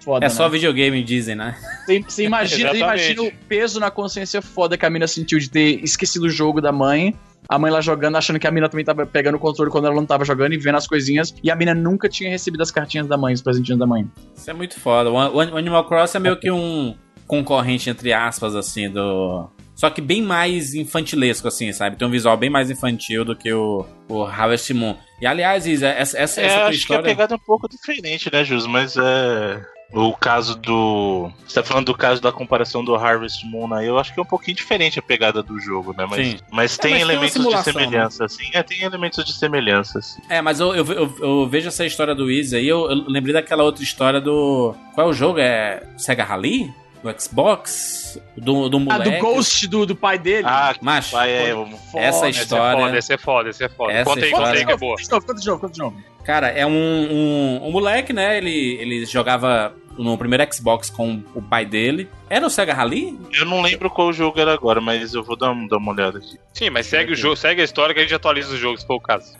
Foda, é né? só videogame, dizem, né? Você, imagina, imagina o peso na consciência foda que a mina sentiu de ter esquecido o jogo da mãe a mãe lá jogando, achando que a mina também tava pegando o controle quando ela não tava jogando e vendo as coisinhas. E a mina nunca tinha recebido as cartinhas da mãe, os presentinhos da mãe. Isso é muito foda. O Animal Cross é meio que um concorrente, entre aspas, assim, do. Só que bem mais infantilesco, assim, sabe? Tem um visual bem mais infantil do que o, o Harvest Moon. E aliás, Isa, essa, essa, é, essa acho história... que a pegada é um pouco diferente, né, Jus? Mas é. O caso do. Você tá falando do caso da comparação do Harvest Moon aí, eu acho que é um pouquinho diferente a pegada do jogo, né? Mas, Sim. mas tem é, mas elementos tem de semelhança, né? assim. É, tem elementos de semelhança, assim. É, mas eu, eu, eu, eu vejo essa história do Easy aí, eu, eu, lembrei daquela outra história do. Qual é o jogo? É Sega Rally? Do Xbox, do, do moleque. Ah, do Ghost do, do pai dele. Ah, macho. Pai é, essa história. Esse é foda, esse é foda, esse é foda. Conta aí, conta aí que é boa. Conta de novo, conta de novo. Cara, é um, um, um, moleque, né? Ele, ele jogava no primeiro Xbox com o pai dele. Era o Sega Rally? Eu não lembro qual jogo era agora, mas eu vou dar, dar uma olhada aqui. Sim, mas segue o jogo, segue a história que a gente atualiza os jogos, se for o caso.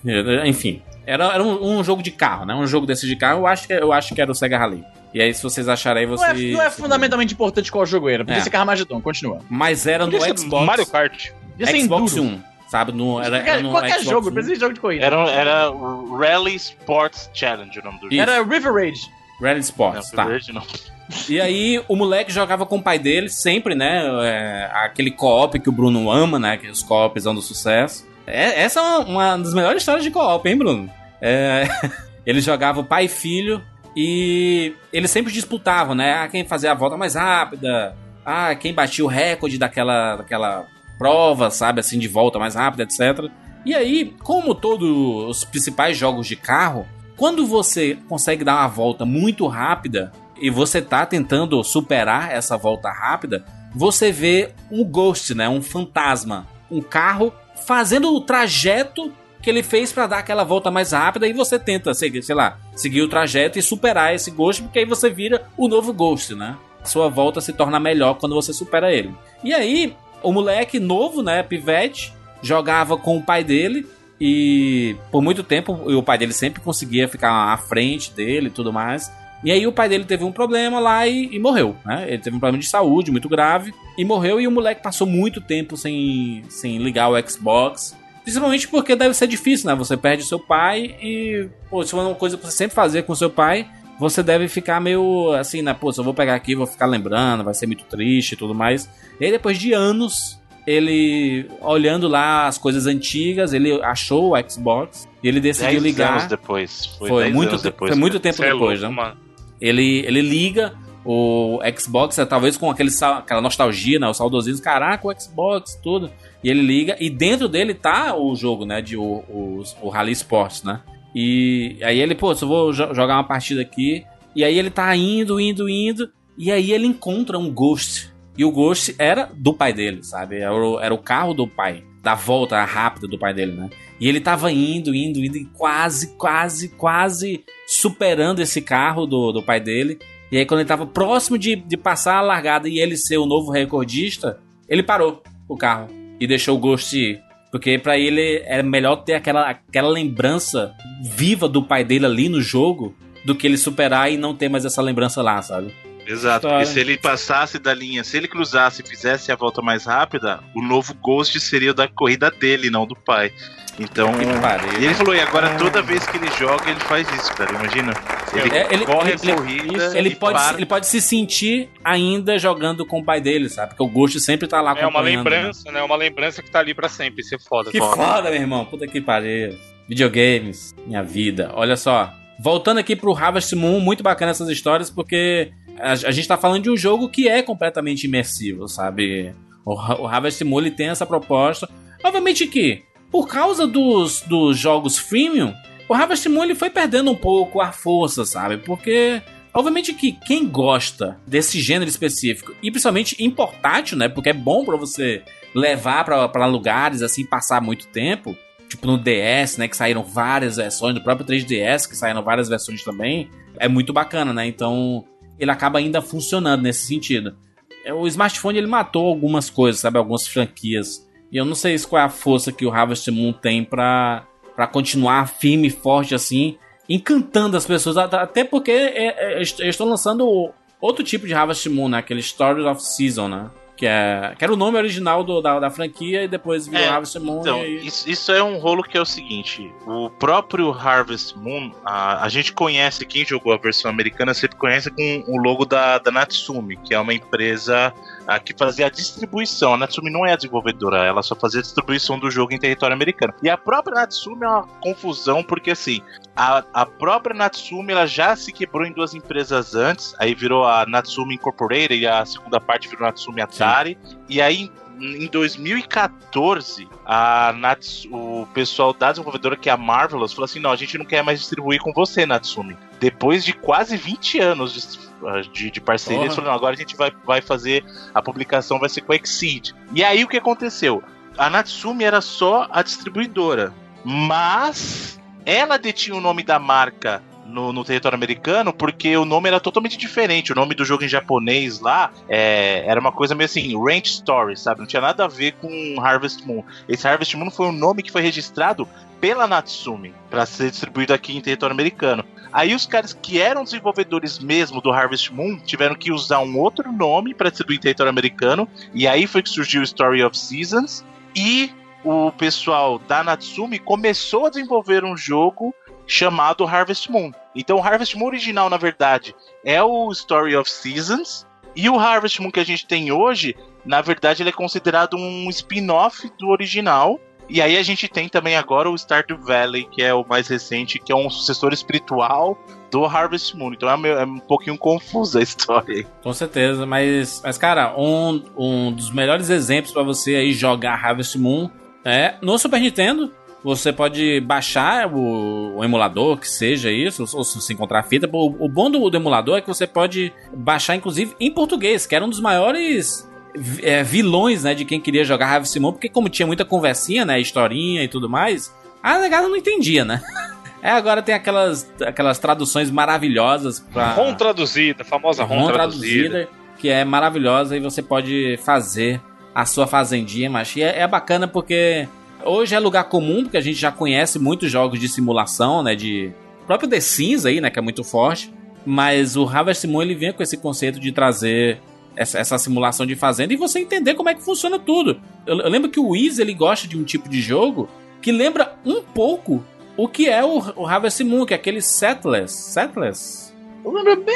Enfim, era, era um, um, jogo de carro, né? Um jogo desse de carro, eu acho que, eu acho que era o Sega Rally. E aí, se vocês acharem aí, vocês. Não é, não é fundamentalmente importante qual jogo era. Podia é. ser Carmageddon, continua. Mas era no Xbox. Mario Kart. Xbox One. Sabe? No, era, era no qualquer Xbox jogo, precisa de jogo de corrida. Era, era Rally Sports Challenge o nome do jogo. Era River Rage. Rally Sports, não, tá. Rage, não. E aí, o moleque jogava com o pai dele, sempre, né? É, aquele co-op que o Bruno ama, né? Que os co-ops são do sucesso. É, essa é uma, uma das melhores histórias de co-op, hein, Bruno? É, ele jogava pai e filho e eles sempre disputavam, né? Ah, quem fazia a volta mais rápida, ah, quem batia o recorde daquela, daquela prova, sabe, assim, de volta mais rápida, etc. E aí, como todos os principais jogos de carro, quando você consegue dar uma volta muito rápida e você tá tentando superar essa volta rápida, você vê um ghost, né, um fantasma, um carro fazendo o trajeto que ele fez para dar aquela volta mais rápida e você tenta, sei, sei lá, seguir o trajeto e superar esse Ghost, porque aí você vira o novo Ghost, né? Sua volta se torna melhor quando você supera ele. E aí, o moleque novo, né, pivete, jogava com o pai dele e por muito tempo o pai dele sempre conseguia ficar à frente dele e tudo mais. E aí o pai dele teve um problema lá e, e, morreu, né? Ele teve um problema de saúde muito grave e morreu e o moleque passou muito tempo sem, sem ligar o Xbox Principalmente porque deve ser difícil, né? Você perde seu pai e, pô, se for uma coisa que você sempre fazia com seu pai, você deve ficar meio assim, né? Pô, se eu vou pegar aqui, vou ficar lembrando, vai ser muito triste e tudo mais. E aí, depois de anos, ele olhando lá as coisas antigas, ele achou o Xbox e ele decidiu Dez ligar. anos depois. Foi, Foi dez muito, anos depois. foi muito tempo é depois, louco, né? mano. Ele, ele liga o Xbox, é, talvez com aquele, sa- aquela nostalgia, né? O saudosismo, caraca, o Xbox, tudo. E ele liga, e dentro dele tá o jogo, né? De o, o, o Rally Sports, né? E aí ele, pô, só vou jo- jogar uma partida aqui. E aí ele tá indo, indo, indo. E aí ele encontra um Ghost. E o Ghost era do pai dele, sabe? Era o, era o carro do pai. Da volta rápida do pai dele, né? E ele tava indo, indo, indo, e quase, quase, quase superando esse carro do, do pai dele. E aí, quando ele tava próximo de, de passar a largada e ele ser o novo recordista, ele parou o carro e deixou o Ghost ir. Porque pra ele é melhor ter aquela, aquela lembrança viva do pai dele ali no jogo do que ele superar e não ter mais essa lembrança lá, sabe? Exato, História. porque se ele passasse da linha, se ele cruzasse e fizesse a volta mais rápida, o novo Ghost seria o da corrida dele, não do pai. Então. Que pariu. E ele falou, e agora toda vez que ele joga, ele faz isso, cara. Imagina. Ele, É, ele- corre ele- a corrida. Ele e pode, para. ele pode se sentir ainda jogando com o pai dele, sabe? Porque o Ghost sempre tá lá É uma né? lembrança, né? Uma lembrança que tá ali pra sempre. Isso é foda. Que foda. foda, meu irmão. Puta que pariu. Videogames, minha vida. Olha só. Voltando aqui pro Harvest Moon, muito bacana essas histórias, porque a, a gente tá falando de um jogo que é completamente imersivo, sabe? O, o Harvest Moon tem essa proposta. Obviamente que, por causa dos, dos jogos freemium, o Harvest Moon ele foi perdendo um pouco a força, sabe? Porque Obviamente que quem gosta desse gênero específico, e principalmente em portátil, né? Porque é bom pra você levar pra lugares assim, passar muito tempo. Tipo no DS, né? Que saíram várias versões, no próprio 3DS, que saíram várias versões também. É muito bacana, né? Então ele acaba ainda funcionando nesse sentido. É, O smartphone ele matou algumas coisas, sabe? Algumas franquias. E eu não sei se qual é a força que o Harvest Moon tem pra, pra continuar firme e forte assim, encantando as pessoas. At- Até porque é, é, eles estão lançando outro tipo de Harvest Moon, né? Aquele Story of Season, né? Que, é, que era o nome original do- da, da franquia e depois virou É, Harvest Moon. Então, e isso, isso é um rolo que é o seguinte: o próprio Harvest Moon, a, a gente conhece, quem jogou a versão americana sempre conhece com o logo da, da Natsumi, que é uma empresa a, que fazia a distribuição. A Natsumi não é a desenvolvedora, ela só fazia a distribuição do jogo em território americano. E a própria Natsumi é uma confusão, porque assim, a, a própria Natsumi ela já se quebrou em duas empresas antes, aí virou a Natsumi Incorporated e a segunda parte virou Natsumi Atari. E aí em 2014, a Nats, o pessoal da desenvolvedora, que é a Marvelous, falou assim: não, a gente não quer mais distribuir com você, Natsumi. Depois de quase 20 anos de, de, de parceria, eles falaram: agora a gente vai, vai fazer a publicação, vai ser com a Exceed. E aí o que aconteceu? A Natsumi era só a distribuidora, mas ela detinha o nome da marca no, no território americano porque o nome era totalmente diferente. O nome do jogo em japonês lá é, era uma coisa meio assim, Ranch Story, sabe? Não tinha nada a ver com Harvest Moon. Esse Harvest Moon foi um nome que foi registrado pela Natsumi para ser distribuído aqui em território americano. Aí os caras que eram desenvolvedores mesmo do Harvest Moon tiveram que usar um outro nome para distribuir em território americano. E aí foi que surgiu Story of Seasons. E o pessoal da Natsumi começou a desenvolver um jogo chamado Harvest Moon. Então o Harvest Moon original, na verdade, é o Story of Seasons. E o Harvest Moon que a gente tem hoje, na verdade, ele é considerado um spin-off do original. E aí a gente tem também agora o Stardew Valley, que é o mais recente, que é um sucessor espiritual do Harvest Moon. Então é, meio- é um pouquinho confusa a história. Com certeza, mas, mas cara, um, um dos melhores exemplos pra você aí jogar Harvest Moon é no Super Nintendo. Você pode baixar o, o emulador, que seja isso, ou se você encontrar a fita. O, o bom do, do emulador é que você pode baixar, inclusive, em português, que era um dos maiores é, vilões, né, de quem queria jogar Harvest Moon, porque como tinha muita conversinha, né, historinha e tudo mais, a negada não entendia, né? É, agora tem aquelas, aquelas traduções maravilhosas pra... ROM traduzida, famosa ROM, ROM traduzida. traduzida, que é maravilhosa e você pode fazer a sua fazendinha, mas é, é bacana porque hoje é lugar comum, porque a gente já conhece muitos jogos de simulação, né, de o próprio The Sims aí, né, que é muito forte, mas o Harvest Moon ele vem com esse conceito de trazer essa, essa simulação de fazenda e você entender como é que funciona tudo. Eu, eu lembro que o Wiz ele gosta de um tipo de jogo que lembra um pouco o que é o, o Harvest Moon, que é aquele Settlers. Settlers? Eu lembro bem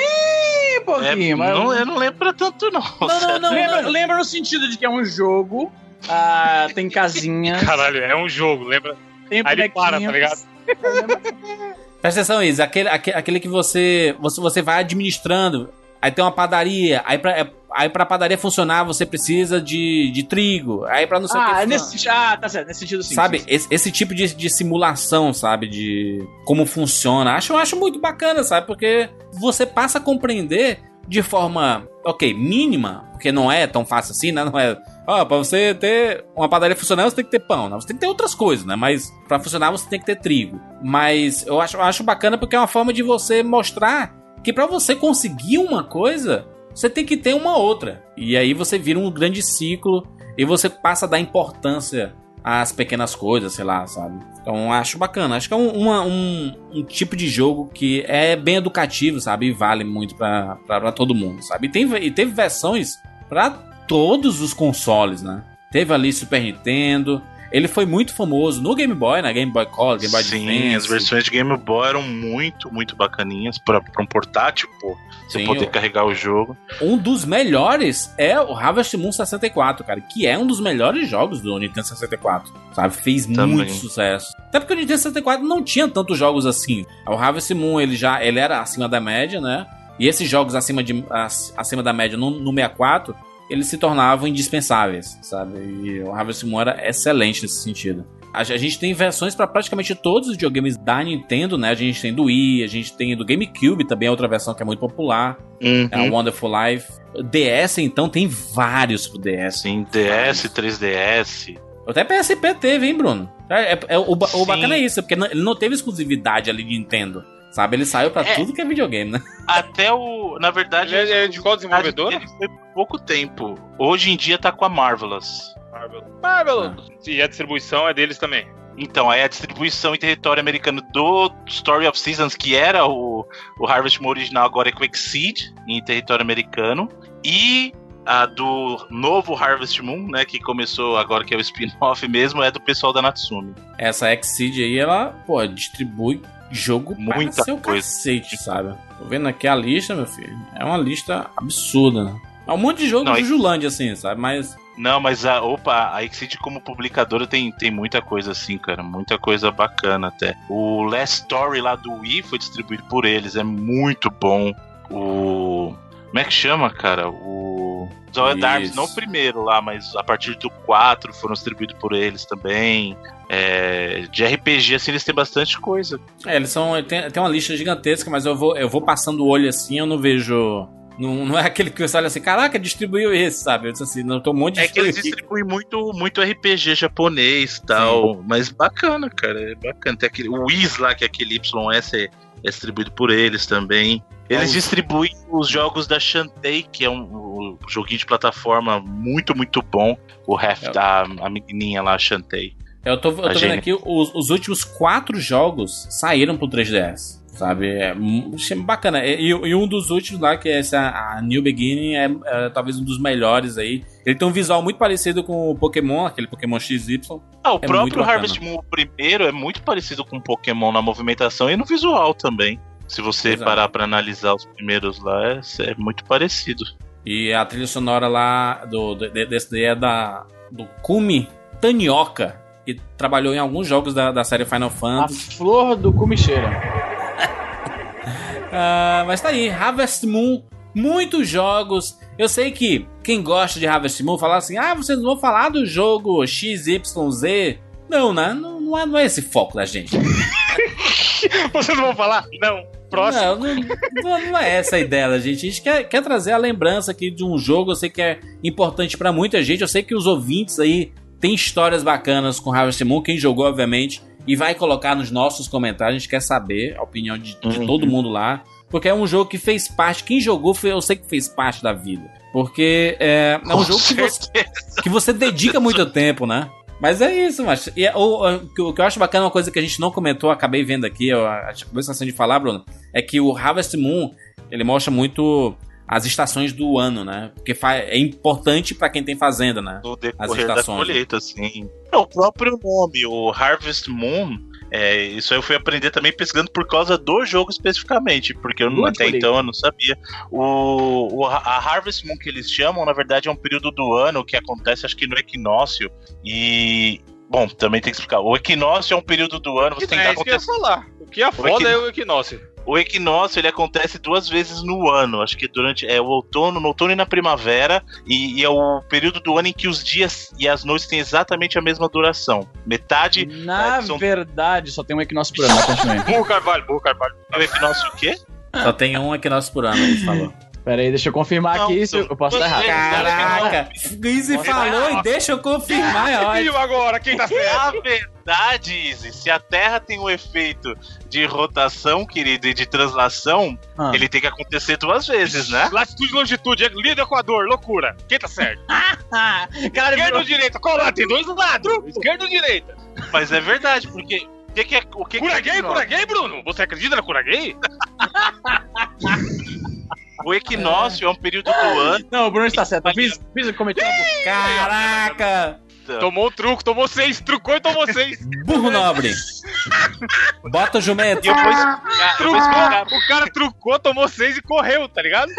É, pouquinho, mas. não, eu não lembro pra tanto, não. Não, não, não, lembra, não. lembra no sentido de que é um jogo, ah, tem casinhas, Caralho, é um jogo, lembra? tem Aí ele para, tá ligado? Presta atenção, Isa. Aquele, aquele, aquele que você, você você vai administrando. Aí tem uma padaria. Aí pra, é- aí pra padaria funcionar, você precisa de, de trigo. Aí pra não sei o que. Ah, funcionar. nesse sentido. Ah, tá certo, nesse sentido sim. sabe? sim, sim. Esse, esse tipo de, de simulação, sabe? De como funciona. Acho, eu acho muito bacana, sabe? Porque você passa a compreender de forma, ok, mínima, porque não é tão fácil assim, né? Não é. Ó, pra você ter uma padaria funcionando, você tem que ter pão, né? Você tem que ter outras coisas, né? Mas pra funcionar, você tem que ter trigo. Mas eu acho, eu acho bacana porque é uma forma de você mostrar que pra você conseguir uma coisa, você tem que ter uma outra. E aí você vira um grande ciclo e você passa a dar importância às pequenas coisas, sei lá, sabe? Então acho bacana. Acho que é um, uma- um, um tipo de jogo que é bem educativo, sabe? E vale muito pra todo mundo, sabe? E, tem, e teve versões pra todos os consoles, né? Teve ali Super Nintendo. Ele foi muito famoso no Game Boy, na Game Boy Color, Game Boy Sim, Advance. as versões de Game Boy eram muito, muito bacaninhas pra, pra um portátil, pô. Você Sim, poder carregar o jogo. Um dos melhores é o Harvest Moon 64, cara, que é um dos melhores jogos do Nintendo 64, sabe? Fez Também. muito sucesso. Até porque o Nintendo 64 não tinha tantos jogos assim. O Harvest Moon, ele já ele era acima da média, né? E esses jogos acima, de, ac- acima da média no, no 64, eles se tornavam indispensáveis, sabe? E o Harvest Moon era excelente nesse sentido. A, a gente tem versões para praticamente todos os videogames da Nintendo, né? A gente tem do Wii, a gente tem do GameCube também, é outra versão que é muito popular. Uhum. É a Wonderful Life. DS, então, tem vários pro DS. Sim, DS, 3DS. Até PSP teve, hein, Bruno? É, é- é- o, o bacana é isso, porque não- ele não teve exclusividade ali de Nintendo. Sabe? Ele saiu pra É. tudo que é videogame, né? Até o. Na verdade, Ele é de qual desenvolvedora? dele foi por pouco tempo. Hoje em dia tá com a Marvelous. Marvel. Marvel. E a distribuição é deles também. Então, aí a distribuição em território americano do Story of Seasons, que era o, o Harvest Moon original, agora é com Exceed, em território americano. E a do novo Harvest Moon, né, que começou agora, que é o spin-off mesmo, é do pessoal da Natsumi. Essa Exceed aí, ela, pô, distribui jogo Muita seu coisa. cacete, sabe? Tô vendo aqui a lista, meu filho. É uma lista absurda, né? É um monte de jogo Não, do Julande, assim, sabe? Mas Não, mas a, opa, a Exceed como publicadora tem, tem muita coisa assim, cara. Muita coisa bacana até. O Last Story lá do Wii foi distribuído por eles, é muito bom. O. Como é que chama, cara? O. Zoe Arms, Isso. não o primeiro lá, mas a partir do 4 foram distribuídos por eles também. É, de RPG, assim, eles têm bastante coisa. É, eles são. Tem, tem uma lista gigantesca, mas eu vou, eu vou passando o olho assim, eu não vejo. Não, não é aquele que você olha assim, caraca, distribuiu esse, sabe? Eu disse assim, não, tem um monte de É que eles distribuem muito, muito RPG japonês e tal. Mas bacana, cara. É bacana. Tem aquele, o Whis lá, que é aquele YS, é, é distribuído por eles também. Eles os- distribuem os jogos da Shantae, que é um, um joguinho de plataforma muito, muito bom. O Half É. da a menininha lá, Shantae. Eu tô, eu tô vendo aqui, os, os últimos quatro jogos saíram pro 3DS. Sabe? É achei bacana. E, e um dos últimos lá, que é essa a New Beginning, é, é talvez um dos melhores aí. Ele tem um visual muito parecido com o Pokémon, aquele Pokémon XY. Ah, o É próprio. Harvest Moon, o primeiro, é muito parecido com Pokémon na movimentação e no visual também. Se você Exato. parar pra analisar os primeiros lá, é, é muito parecido. E a trilha sonora lá do, do- de- desse daí é da, do Kumi Tanioka. e trabalhou em alguns jogos da, da série Final A Fantasy. flor do comicheira. Ah, mas tá aí, Harvest Moon, muitos jogos. Eu sei que quem gosta de Harvest Moon fala assim: ah, vocês não vão falar do jogo XYZ. Não, né? Não, não, é, não é esse foco da gente. Vocês não vão falar? Não. Próximo. Não, não, não- é essa a ideia da gente. A gente quer, quer trazer a lembrança aqui de um jogo. Eu sei que é importante pra muita gente. Eu sei que os ouvintes aí têm histórias bacanas com Harvest Moon. Quem jogou, obviamente, e vai colocar nos nossos comentários. A gente quer saber a opinião de, de Uhum. todo mundo lá. Porque é um jogo que fez parte. Quem jogou, foi, eu sei que fez parte da vida. Porque é, é um Com jogo que você, que você dedica muito tempo, né? Mas é isso, mas e é- o, que eu- acho bacana, uma coisa que a gente não comentou, acabei vendo aqui, eu acabei esquecendo de falar, Bruno, é que o Harvest Moon, ele mostra muito as estações do ano, né? Porque é importante pra quem tem fazenda, né? As decorrer da estações, né? colheita, sim. É, o próprio nome, o Harvest Moon, é, isso aí eu fui aprender também pesquisando por causa do jogo especificamente, porque eu até então eu não sabia. O, o- a Harvest Moon que eles chamam, na verdade, é um período do ano que acontece, acho que no equinócio, e. Bom, também tem que explicar. O equinócio é um período do ano, você tem que é isso que eu ia falar. O que é foda equin- é o equinócio. O equinócio ele acontece duas vezes no ano. Acho que durante é o outono, no outono e na primavera, e, e é o período do ano em que os dias e as noites têm exatamente a mesma duração. Metade Na é, são- verdade, só tem um equinócio por ano, continue. Burro Carvalho, burro Carvalho. é o equinócio o quê? Só tem um equinócio por ano, ele falou. Pera aí, deixa eu confirmar Não, aqui se eu posso estar errado. Caraca! Easy falou e deixa eu confirmar, é ótimo. Agora, quem tá certo? Na verdade, Izzy, se a Terra tem um efeito de rotação, querido, e de translação, Ah. ele tem que acontecer duas vezes, né? Latitude e longitude, é líder Equador, loucura. Quem tá certo? Cara, Esquerda ou direita? Qual lado? Tem dois lados. Esquerda ou direita? Mas é verdade, porque o que, que é o que, que Cura é gay, cura gay, Bruno? Você acredita na cura gay? O equinócio é um período do ano. Não, o Bruno está certo. Eu fiz, fiz eu cometi uma. Caraca! Tomou o truco, tomou seis, trucou e tomou seis. Burro nobre! Bota o jumento! E eu vou explicar, eu vou Trucou, explicar o cara trucou, tomou seis e correu, tá ligado?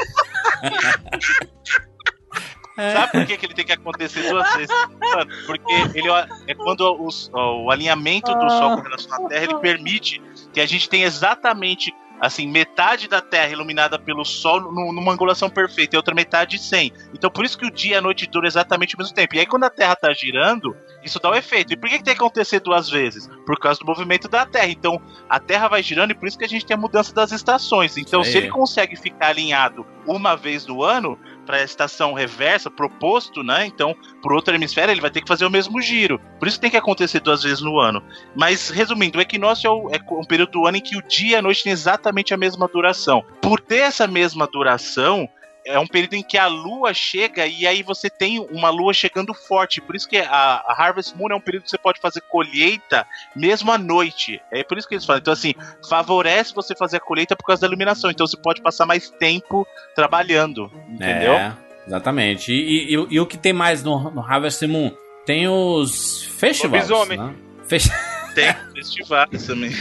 Sabe por que, que ele tem que acontecer duas vezes? Mano, porque ele é quando os- ó, o alinhamento do Sol com relação à Terra ele permite que a gente tenha exatamente assim metade da Terra iluminada pelo Sol nu- numa angulação perfeita e outra metade sem. Então por isso que o dia e a noite duram exatamente o mesmo tempo. E aí quando a Terra tá girando, isso dá o efeito. E por que, que tem que acontecer duas vezes? Por causa do movimento da Terra. Então a Terra vai girando e por isso que a gente tem a mudança das estações. Então Isso se ele consegue ficar alinhado uma vez no ano, para a estação reversa, proposto, né? Então, por outro hemisfério, ele vai ter que fazer o mesmo giro. Por isso tem que acontecer duas vezes no ano. Mas, resumindo, o equinócio é, o- é um período do ano em que o dia e a noite têm exatamente a mesma duração. Por ter essa mesma duração, é um período em que a lua chega e aí você tem uma lua chegando forte. Por isso que a, a Harvest Moon é um período que você pode fazer colheita mesmo à noite. É por isso que eles falam. Então, assim, favorece você fazer a colheita por causa da iluminação. Então você pode passar mais tempo trabalhando. Entendeu? É, exatamente. E, e- e o que tem mais no, no Harvest Moon? Tem os festivais. Lobisomem. Né? Fes- Tem festivais também.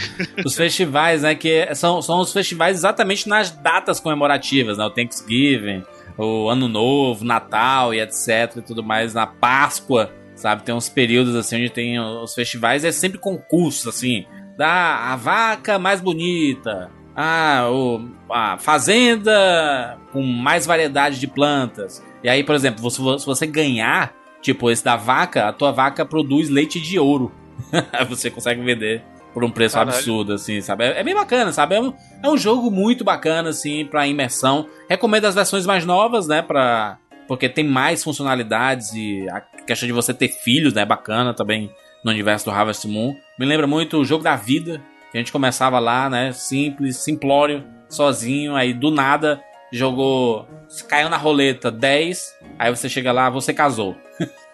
os festivais, né? Que são, são os festivais exatamente nas datas comemorativas, né? O Thanksgiving, o Ano Novo, Natal e etc. e tudo mais, na Páscoa, sabe? Tem uns períodos assim onde tem os festivais, é sempre concursos, assim. Da a vaca mais bonita. Ah, o, a fazenda com mais variedade de plantas. E aí, por exemplo, se vo- se você ganhar, tipo, esse da vaca, a tua vaca produz leite de ouro. Você consegue vender por um preço Caralho. absurdo, assim, sabe? É, é bem bacana, sabe? É um, é um jogo muito bacana, assim, pra imersão. Recomendo as versões mais novas, né? Pra, porque tem mais funcionalidades e a questão de você ter filhos, né? É bacana também no universo do Harvest Moon. Me lembra muito o jogo da vida, que a gente começava lá, né? Simples, simplório, sozinho, aí do nada jogou. Caiu na roleta 10, aí você chega lá, você casou.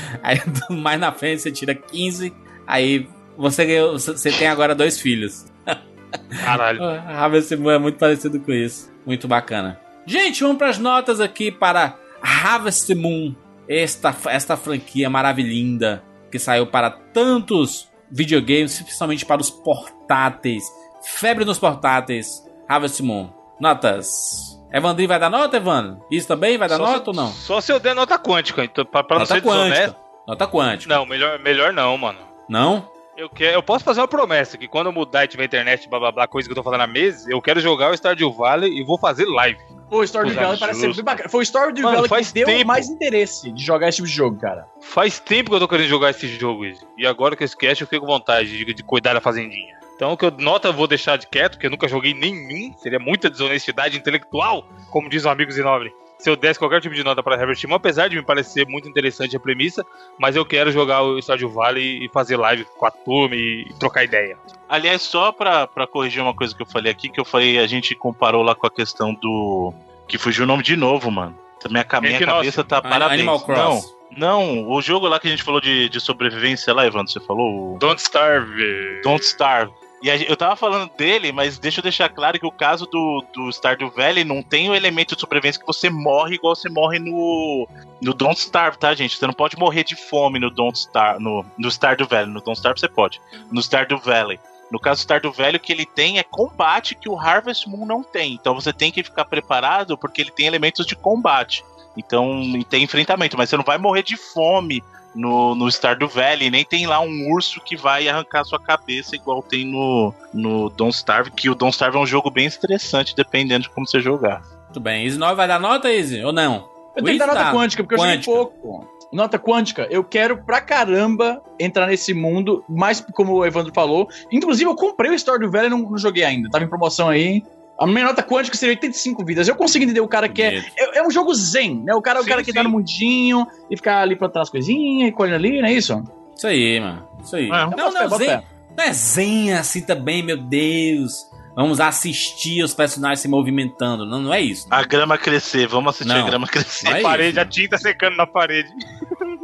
aí mais na frente você tira 15, aí você, ganhou, você tem agora dois filhos. Caralho. Ah, Harvest Moon é muito parecido com isso. Muito bacana. Gente, vamos para as notas aqui para Harvest Moon. Esta, esta franquia maravilhinda que saiu para tantos videogames, principalmente para os portáteis. Febre nos portáteis. Harvest Moon. Notas. Evandrinho vai dar nota, Evandro? Isso também vai dar Só nota se- ou não? Só se eu der nota quântica, então, pra, pra não Nota ser quântica. desonesto. Nota quântica. Não, melhor, melhor não, mano. Não? Eu, quero, eu posso fazer uma promessa, que quando eu mudar e tiver internet, blá blá blá, coisa que eu tô falando há meses, eu quero jogar o Stardew Valley e vou fazer live. Pô, o do Valley parece ser bem bacana. Foi o Story do Mano, Valley que deu tempo. mais interesse de jogar esse tipo de jogo, cara. Faz tempo que eu tô querendo jogar esse jogo, Izzy. E agora que eu esquece, eu fico com vontade de, de cuidar da fazendinha. Então, o que eu nota eu vou deixar de quieto, porque eu nunca joguei nenhum. Seria muita desonestidade intelectual, como diz o amigo Zinobre. Se eu desse qualquer tipo de nota para Herbert Timon, apesar de me parecer muito interessante a premissa, mas eu quero jogar o Stardew Valley e fazer live com a turma e trocar ideia. Aliás, só pra, pra corrigir uma coisa que eu falei aqui, que eu falei, a gente comparou lá com a questão do. Que fugiu o nome de novo, mano. Minha, ca- minha Equinócio. cabeça tá parabéns. Animal Cross. Não, não, o jogo lá que a gente falou de, de sobrevivência lá, Evandro, você falou? o Don't Starve. Don't Starve. E eu tava falando dele, mas deixa eu deixar claro que o caso do, do Stardew Valley não tem o elemento de sobrevivência que você morre igual você morre no, no Don't Starve, tá, gente? Você não pode morrer de fome no Don't Starve, no, no Stardew Valley. No Don't Starve você pode. No Stardew Valley. No caso do Stardew Valley, o que ele tem é combate que o Harvest Moon não tem. Então você tem que ficar preparado porque ele tem elementos de combate. Então, tem enfrentamento, mas você não vai morrer de fome no, no Stardew Valley, nem tem lá um urso que vai arrancar sua cabeça igual tem no, no Don't Starve, que o Don't Starve é um jogo bem estressante, dependendo de como você jogar. Muito bem. Easy 9 vai dar nota, Easy? Ou não? Eu tenho que dar nota quântica, porque eu quântica. joguei pouco. Nota quântica, eu quero pra caramba entrar nesse mundo, mais como o Evandro falou. Inclusive, eu comprei o Story do Velho e não, não joguei ainda. Tava em promoção aí. A minha nota quântica seria 85 vidas. Eu consigo entender o cara que é. É, é um jogo zen, né? O cara, o Sim, cara que tá sim. no mundinho e ficar ali plantando as coisinhas e colhendo ali, não é isso? Isso aí, mano. Isso aí. É. Não, não, bota zen, não é zen assim também, meu Deus. Vamos assistir os personagens se movimentando. Não, não é isso. A grama crescer, vamos assistir Não. a grama crescer. Não é a parede, isso, a tinta secando na parede.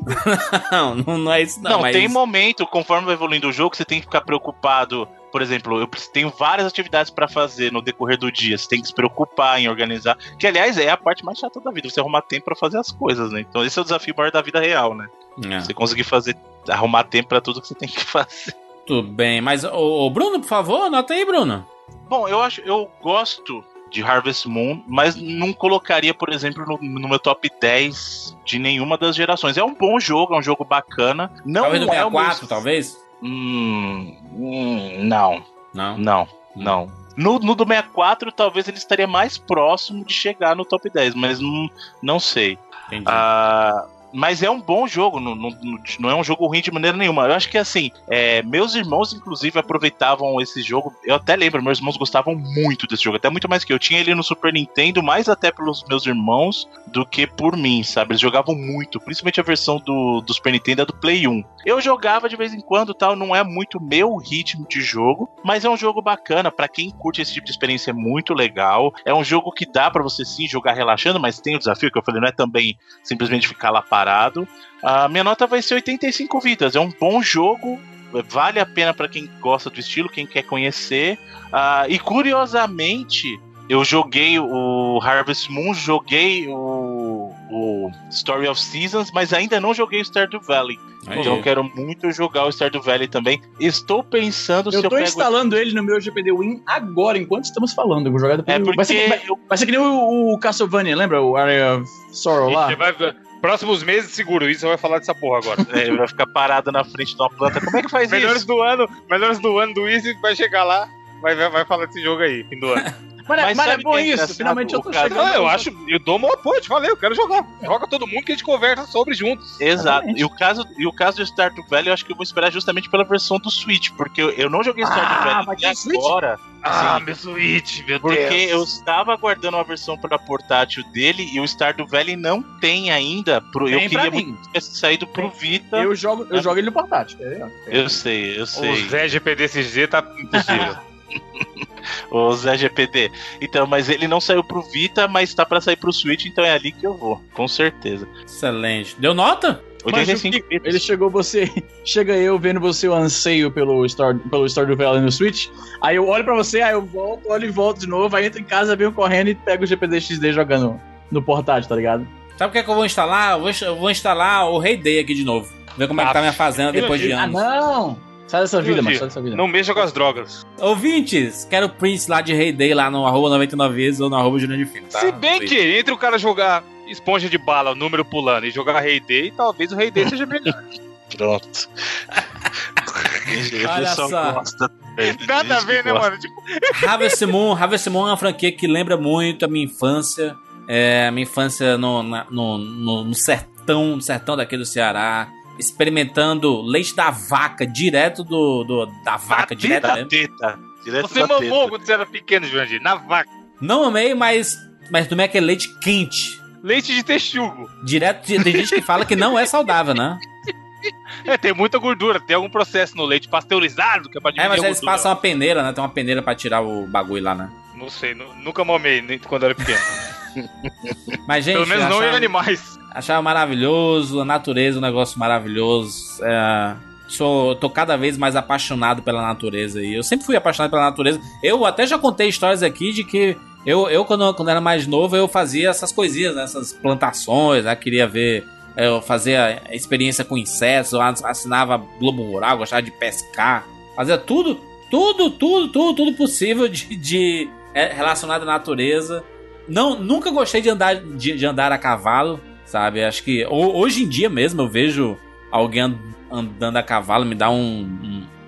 Não, não, não é isso não. Não, mas- tem momento, conforme vai evoluindo o jogo, você tem que ficar preocupado. Por exemplo, eu tenho várias atividades pra fazer no decorrer do dia. Você tem que se preocupar em organizar. Que, aliás, é a parte mais chata da vida, você arrumar tempo pra fazer as coisas, né? Então, esse é o desafio maior da vida real, né? É. Você conseguir fazer, arrumar tempo pra tudo que você tem que fazer. Tudo bem, mas ô, Bruno, por favor, anota aí, Bruno. Bom, eu acho, eu gosto de Harvest Moon, mas não colocaria, por exemplo, no, no meu top 10 de nenhuma das gerações. É um bom jogo, é um jogo bacana. Não talvez no é o meu... 64, talvez? Hum, hum, não, Não. não, não. No, no do 64, talvez ele estaria mais próximo de chegar no top 10, mas não, não sei. Entendi. Ah, mas é um bom jogo, não, não, não é um jogo ruim de maneira nenhuma. Eu acho que assim, é, meus irmãos, inclusive, aproveitavam esse jogo. Eu até lembro, meus irmãos gostavam muito desse jogo, até muito mais que eu. tinha ele no Super Nintendo, mais até pelos meus irmãos do que por mim, sabe? Eles jogavam muito, principalmente a versão do, do Super Nintendo é do Play 1. Eu jogava de vez em quando tal, não é muito meu ritmo de jogo, mas é um jogo bacana. Pra quem curte esse tipo de experiência, é muito legal. É um jogo que dá pra você sim jogar relaxando, mas tem o desafio que eu falei, não é também simplesmente ficar lá parado. A minha nota vai ser 85 vidas. É um bom jogo. Vale a pena pra quem gosta do estilo, quem quer conhecer. Ah, e curiosamente, eu joguei o Harvest Moon, joguei o, o Story of Seasons, mas ainda não joguei o Stardew Valley. Aí. Então eu quero muito jogar o Stardew Valley também. Estou pensando se Eu eu tô pego. instalando ele no meu GPD Win agora, enquanto estamos falando. Eu vou jogar depois. É vai, ser, porque vai, eu vai ser que nem o, o Castlevania, lembra? O Area of Sorrow lá. Você vai Próximos meses, seguro isso, vai falar dessa porra agora. é, vai ficar parado na frente de uma planta. Como é que faz melhores isso? do ano, melhores do ano do Easy, vai chegar lá, vai, vai, vai falar desse jogo aí, fim do ano. Mas, Mas mas é bom é isso. engraçado? Finalmente eu tô O cara- chegando. Não, eu acho, eu dou meu apoio, te falei, eu quero jogar. Joga todo mundo que a gente conversa sobre juntos. Exato. Exatamente. E o caso, e o caso do Stardew Valley, eu acho que eu vou esperar justamente pela versão do Switch, porque eu, eu não joguei Stardew Ah, Valley ter até Switch? agora. Ah, Sim. meu Switch, meu Porque eu Deus. estava aguardando uma versão para portátil dele e o Stardew Valley não tem ainda. Pro, eu Tem pra queria mim. muito que tivesse saído pro Vita. Eu, Eu jogo, eu jogo ele no portátil. quer ver? sei, eu O sei. Zé GPDCG tá impossível. O Zé GPD. Então, mas ele não saiu pro Vita, mas tá para sair pro Switch, então é ali que eu vou, com certeza. Excelente. Deu nota? Mas 85 o que- Ele chegou você, chega eu vendo você o anseio pelo Star, pelo Stardew Valley no Switch. Aí eu olho pra você, aí eu volto, olho e volto de novo, aí entro em casa, venho correndo e pego o GPD XD jogando no portátil, tá ligado? Sabe o que é que eu vou instalar? Eu vou, eu vou instalar o Rei Day aqui de novo. Ver como é que tá minha fazenda depois de Ah, anos. não! Sai dessa vida, mano, sai dessa vida. Não mexa com as drogas. Ouvintes, quero prints lá de Rei Day lá no arroba 99 vezes ou no arroba de Filho, tá? Se bem que entre o cara jogar esponja de bala, o número pulando e jogar Rei D, e talvez o Rei D seja melhor. Pronto. Olha só. gosta. Nada a ver, né, mano? Tipo, Harvest Moon, Harvest Moon é uma franquia que lembra muito a minha infância. É, a minha infância no, na- no, no, no sertão, no sertão daqui do Ceará. Experimentando leite da vaca, direto do, do- da vaca, direto Da mesmo. teta. Direto você da mamou teta. quando você era pequeno, Jurandir, na vaca. Não amei, mas, mas tomei aquele leite quente. Leite de texugo. Direto, de- tem gente que fala que não é saudável, né? É, tem muita gordura, tem algum processo no leite pasteurizado que é pra É, diminuir mas a eles passam uma peneira, né? Tem uma peneira pra tirar o bagulho lá, né? Não sei, nu- nunca mamei nem quando era pequeno. Mas, gente, Pelo menos não em achava, animais. achava maravilhoso, a natureza, um negócio maravilhoso. É, sou, tô cada vez mais apaixonado pela natureza. E eu sempre fui apaixonado pela natureza. Eu até já contei histórias aqui de que eu, eu quando, quando era mais novo, eu fazia essas coisinhas, né? essas plantações, né? queria ver. Eu fazia experiência com insetos, eu assinava Globo Rural, gostava de pescar, fazia tudo, tudo, tudo, tudo, tudo possível de, de é, relacionado à natureza. Não, nunca gostei de andar, de, de andar a cavalo, sabe? Acho que ho- hoje em dia mesmo eu vejo alguém and- andando a cavalo me dá um,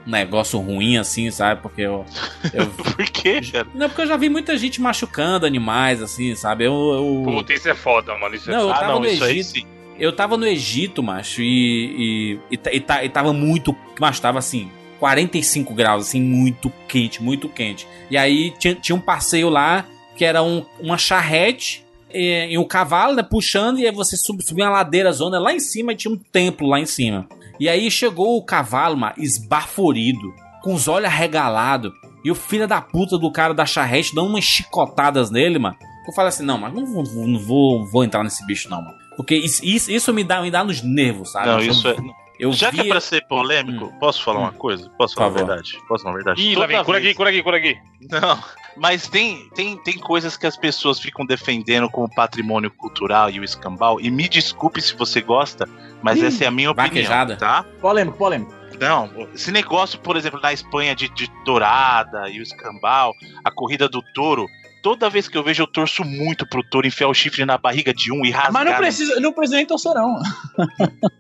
um negócio ruim assim, sabe? Porque eu, eu Por quê, cara? não, porque eu já vi muita gente machucando animais assim, sabe? Eu, eu Puta, isso é foda, mano. Isso é Não, eu ah, tava não, no isso aí Egito. sim. eu tava no Egito, macho, e e, e, e, ta- tava muito, macho, tava assim 45 graus, assim, muito quente, muito quente. E aí tinha, tinha um passeio lá que era um, uma charrete e, e um cavalo, né, puxando, e aí você sub, subia uma ladeira zona lá em cima e tinha um templo lá em cima. E aí chegou o cavalo, mano, esbaforido, com os olhos arregalados, e o filho da puta do cara da charrete dando umas chicotadas nele, mano. Eu falei assim, não, mas não vou, não vou, vou entrar nesse bicho não, mano. Porque isso, isso, isso me, dá, me dá nos nervos, sabe? Não, isso é. Eu Já que é pra ser polêmico, posso falar uma coisa? Posso Por falar a favor. verdade? Posso falar a verdade? Ih, lá vem, cura vez- aqui, cura aqui, cura aqui. Não, mas tem, tem, tem coisas que as pessoas ficam defendendo como patrimônio cultural e o escambau. E me desculpe se você gosta, mas Ih, essa é a minha opinião, vaquejada. tá? Polêmico, polêmico. Não, esse negócio, por exemplo, na Espanha de, de dourada e o escambau, a corrida do touro. Toda vez que eu vejo, eu torço muito pro touro enfiar o chifre na barriga de um e rasgar. Mas não precisa, não precisa nem torcer, não.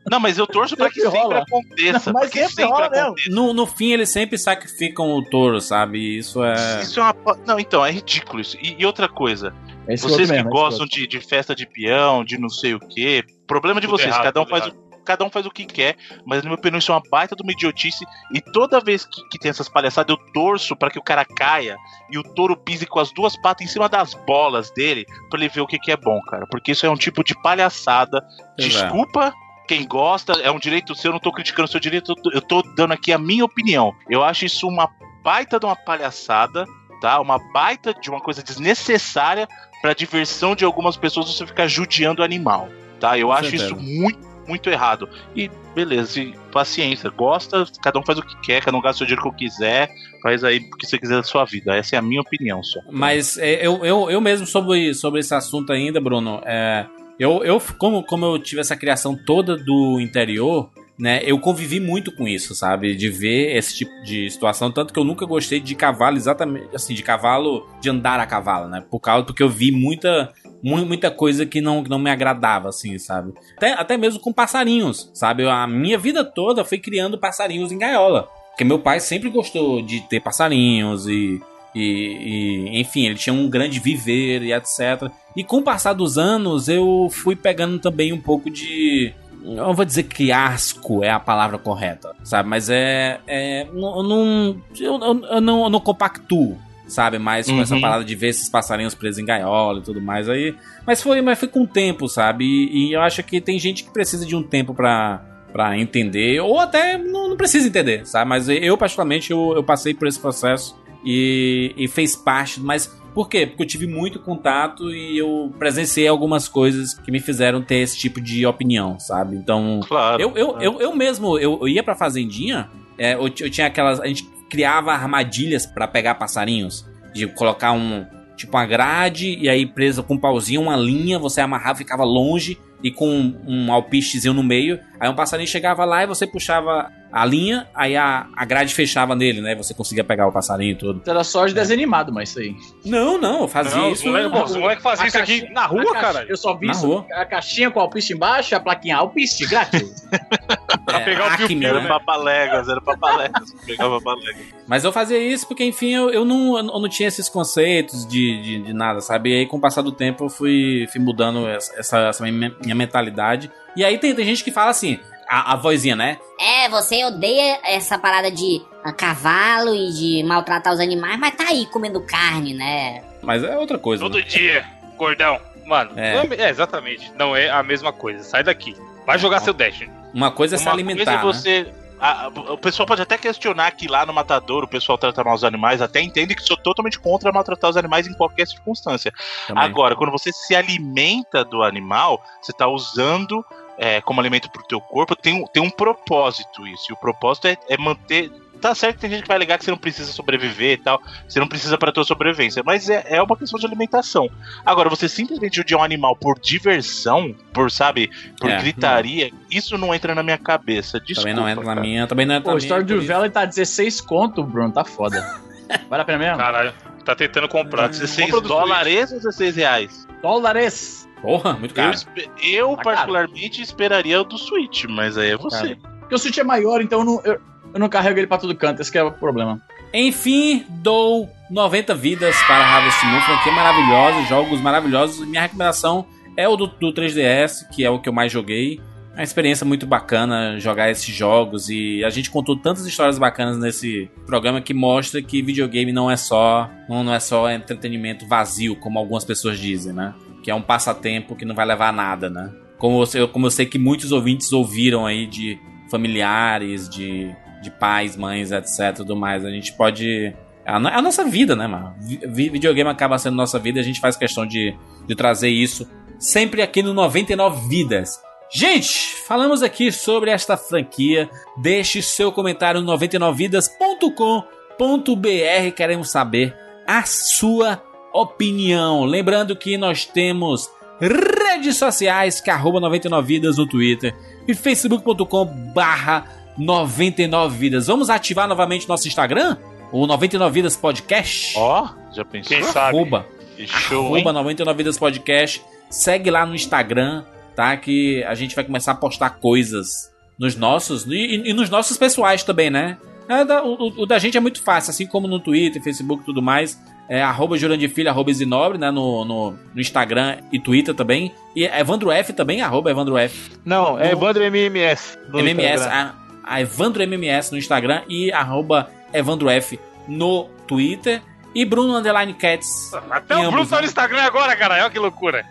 Não, mas eu torço pra que Sempre sempre rola. aconteça. Mas pra que sempre sempre rola mesmo. aconteça. No, no fim, eles sempre sacrificam o touro, sabe? Isso é. Isso é uma. Não, então, é ridículo isso. E, e outra coisa, É escroto vocês que mesmo, é gostam de, de festa de peão, de não sei o quê, problema de Tudo vocês, errado, cada um faz o. Cada um faz o que quer, mas na minha opinião isso é uma baita de uma idiotice. E toda vez que, que tem essas palhaçadas, eu torço pra que o cara caia e o touro pise com as duas patas em cima das bolas dele pra ele ver o que, que é bom, cara. Porque isso é um tipo de palhaçada. Desculpa quem gosta, é um direito seu, eu não tô criticando o seu direito, eu tô- dando aqui a minha opinião. Eu acho isso uma baita de uma palhaçada, tá? Uma baita de uma coisa desnecessária pra diversão de algumas pessoas você ficar judiando o animal, tá? Eu Com acho certeza. isso muito, muito errado. E beleza, e paciência, gosta, cada um faz o que quer, cada um gasta o dinheiro que quiser, faz aí o que você quiser da sua vida. Essa é a minha opinião só. Mas é, eu, eu, eu mesmo sobre, sobre esse assunto ainda, Bruno, é, eu, eu como, como eu tive essa criação toda do interior, né, eu convivi muito com isso, sabe? De ver esse tipo de situação, tanto que eu nunca gostei de cavalo exatamente, assim, de cavalo, de andar a cavalo, né? Por causa, porque eu vi muita, mu- muita coisa que não, que não me agradava, assim, sabe? Até, até mesmo com passarinhos, sabe? A minha vida toda foi criando passarinhos em gaiola. Porque meu pai sempre gostou de ter passarinhos e, e, e, enfim, ele tinha um grande viver e etc. E com o passar dos anos, eu fui pegando também um pouco de. Eu não vou dizer que asco é a palavra correta, sabe? Mas é. é não, não- eu, eu- eu não, eu não compactuo, sabe? Mais com Uhum. essa parada de ver esses passarinhos presos em gaiola e tudo mais. Aí, mas foi, mas foi com o tempo, sabe? E, e eu acho que tem gente que precisa de um tempo pra, pra entender, ou até não, não precisa entender, sabe? Mas eu, particularmente, eu, eu passei por esse processo e, e fez parte, mas por quê? Porque eu tive muito contato e eu presenciei algumas coisas que me fizeram ter esse tipo de opinião, sabe? Então, Claro. eu, eu, eu, eu mesmo, eu, eu ia pra fazendinha, é, eu, eu tinha aquelas. A gente criava armadilhas pra pegar passarinhos. De colocar um. Tipo uma grade, e aí presa com um pauzinho, uma linha, você amarrava, ficava longe, e com um alpistezinho no meio. Aí um passarinho chegava lá e você puxava a linha, aí a, a grade fechava nele, né? Você conseguia pegar o passarinho e tudo. Era só de desenho animado, mas isso aí. Não, não, eu fazia Não, isso. os moleques os moleque faziam A isso aqui na A rua, caixa- cara. Eu só vi Na isso. rua. A caixinha com o alpiste embaixo, a plaquinha alpiste grátis. é, pegar o Acme, piu-piu, né? Era papaléguas, era papaléguas. Pegava papaléguas. Mas eu fazia isso porque, enfim, eu, eu, não, eu não tinha esses conceitos de, de, de nada, sabe? E aí, com o passar do tempo, eu fui, fui mudando essa, essa, essa minha, minha mentalidade. E aí tem, tem gente que fala assim, a, a vozinha, né? É, você odeia essa parada de cavalo e de maltratar os animais, mas tá aí comendo carne, né? Mas é outra coisa. Todo né? dia, gordão. Mano, É. é, é, exatamente. Não é a mesma coisa. Sai daqui. Vai jogar seu Destiny. Uma coisa é se Uma alimentar. coisa é né? você. a- a- o pessoal pode até questionar que lá no matador o pessoal trata mal os animais, até entende que sou totalmente contra maltratar os animais em qualquer circunstância. Também. Agora, quando você se alimenta do animal, você está usando é, como alimento pro teu corpo, tem, um- tem um propósito isso. E o propósito é, é manter. Tá certo que tem gente que vai alegar que você não precisa sobreviver e tal, você não precisa para tua sobrevivência, mas é, é uma questão de alimentação. Agora, você simplesmente judiar um animal por diversão, por, sabe, por É, gritaria, isso não entra na minha cabeça. Desculpa. também não entra na cara. minha, também não entra Pô, na a minha. por do isso. Vela tá 16 conto, Bruno. Tá foda. Vale a pena mesmo? Caralho, tá tentando comprar. 16 Compra do dólares ou 16 reais? Dólares. Porra, muito Eu, caro. espe- eu Tá caro. particularmente, esperaria o do Switch, mas aí é você. Porque o Switch é maior, então eu não, eu, eu não carrego ele pra todo canto. Esse que é o problema. Enfim, dou 90 vidas para Harvest Moon, franquia maravilhosa, jogos maravilhosos. Minha recomendação é o do, do 3DS, que é o que eu mais joguei. É uma experiência muito bacana jogar esses jogos e a gente contou tantas histórias bacanas nesse programa que mostra que videogame não é só não, não é só entretenimento vazio, como algumas pessoas dizem, né? Que é um passatempo que não vai levar a nada, né? Como eu, como eu sei que muitos ouvintes ouviram aí de familiares, de, de pais, mães, etc. tudo mais. A gente pode. É a, é nossa vida, né, mano? Vi- vi- videogame acaba sendo nossa vida a gente faz questão de, de trazer isso sempre aqui no 99 Vidas. Gente, falamos aqui sobre esta franquia. Deixe seu comentário no 99vidas.com.br. Queremos saber a sua opinião. Lembrando que nós temos redes sociais, que é arroba 99vidas no Twitter e facebook.com barra 99vidas. Vamos ativar novamente nosso Instagram? O 99 Vidas Podcast. Ó, já pensou? Quem sabe? Arroba, Que show, arroba 99 Vidas Podcast. Segue lá no Instagram, tá? Que a gente vai começar a postar coisas nos nossos e, e nos nossos pessoais também, né? É, da- o- o da gente é muito fácil, assim como no Twitter, Facebook e tudo mais. É arroba Jurandir Filho, arroba Zinobre, né? No, no, no Instagram e Twitter também. E Evandro F também, arroba Evandro F. Não, é Evandro MMS. MMS, a, a Evandro MMS no Instagram e arroba Evandro F no Twitter. E Bruno Underline Cats. Até o Bruno tá né? no Instagram agora, cara. Olha que loucura.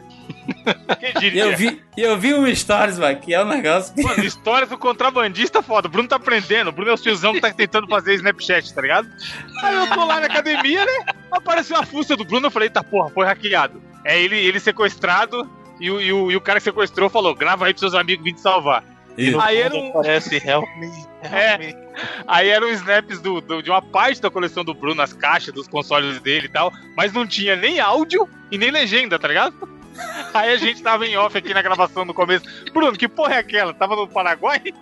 Quem diria? eu vi, eu vi um stories, mano, que é um negócio que. Mano, história do contrabandista foda. O Bruno tá aprendendo. O Bruno é o tiozão que tá tentando fazer Snapchat, tá ligado? Aí eu tô lá na academia, né? Apareceu a fuça do Bruno. Eu falei, tá porra, foi hackeado. É ele, ele sequestrado. E o, e, o, e o cara que sequestrou falou: grava aí pros seus amigos vir te salvar. Isso. Aí era um, Parece help me, help É. me. Aí eram snaps do, do- de uma parte da coleção do Bruno, as caixas dos consoles dele e tal, mas não tinha nem áudio e nem legenda, tá ligado? Aí a gente tava em off aqui na gravação no começo. Bruno, que porra é aquela? Tava no Paraguai?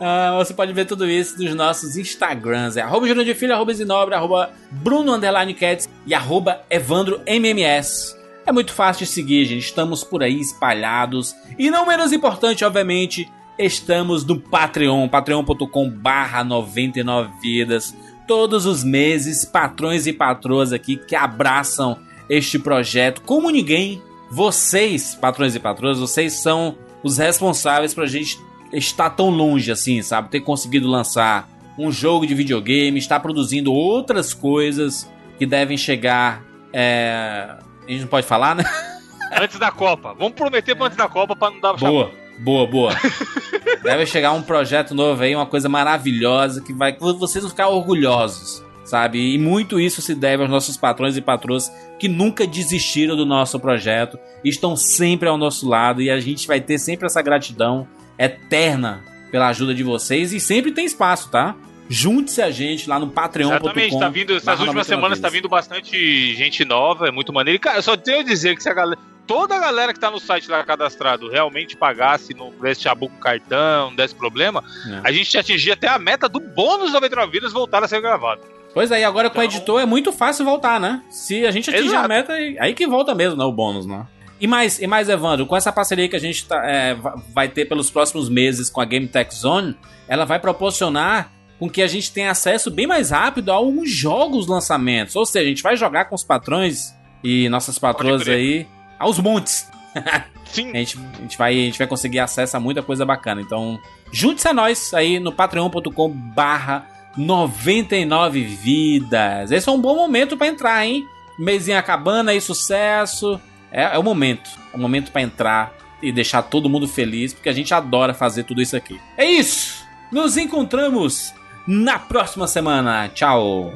Ah, você pode ver tudo isso nos nossos Instagrams. É arroba Júnior de Filho, arroba Zinobre, arroba Bruno Underline Cats e arroba Evandro MMS. É muito fácil de seguir, gente. Estamos por aí espalhados. E não menos importante, obviamente, estamos no Patreon, patreon.com barra 99 vidas. Todos os meses, patrões e patroas aqui que abraçam este projeto como ninguém. Vocês, patrões e patroas, vocês são os responsáveis pra gente estar tão longe assim, sabe? Ter conseguido lançar um jogo de videogame, estar produzindo outras coisas que devem chegar. É... A gente não pode falar, né? Antes da Copa. Vamos prometer pra antes da Copa pra não dar. Boa, boa, boa. Deve chegar um projeto novo aí, uma coisa maravilhosa que vai. Vocês vão ficar orgulhosos, sabe? E muito isso se deve aos nossos patrões e patroas que nunca desistiram do nosso projeto, estão sempre ao nosso lado e a gente vai ter sempre essa gratidão eterna pela ajuda de vocês e sempre tem espaço, tá? Junte-se a gente lá no patreon.com. Exatamente, tá vindo. Essas últimas 99 semanas tá vindo bastante gente nova, é muito maneiro. E, cara, eu só tenho a dizer que se a galera. toda a galera que tá no site lá cadastrado realmente pagasse, não desse chabu com cartão, não desse problema, É. a gente atingir até a meta do bônus 99 vidas voltar a ser gravado. Pois aí, agora com o Então- editor é muito fácil voltar, né? Se a gente atingir a Exato. meta, aí que volta mesmo, né? O bônus, né? E mais, e mais, Evandro, com essa parceria que a gente tá, é, va- vai ter pelos próximos meses com a Game Tech Zone, ela vai proporcionar com que a gente tenha acesso bem mais rápido a alguns jogos lançamentos. Ou seja, a gente vai jogar com os patrões e nossas patroas aí aos montes. Sim. A gente, a, gente vai, a gente vai conseguir acesso a muita coisa bacana. Então, junte-se a nós aí no patreon.com barra 99 vidas. Esse é um bom momento pra entrar, hein? Mêsinho acabando aí, sucesso. É, é o momento. É o momento pra entrar e deixar todo mundo feliz, porque a gente adora fazer tudo isso aqui. É isso! Nos encontramos na próxima semana. Tchau!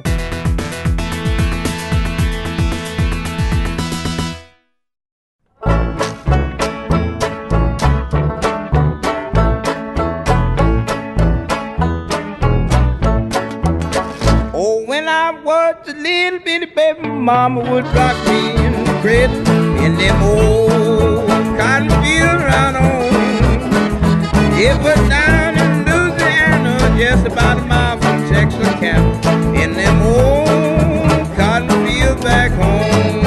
A little bitty baby, mama would rock me in the cradle in them old cotton fields around home. It was down in Louisiana, just about a mile from Texarkana, in them old cotton fields back home.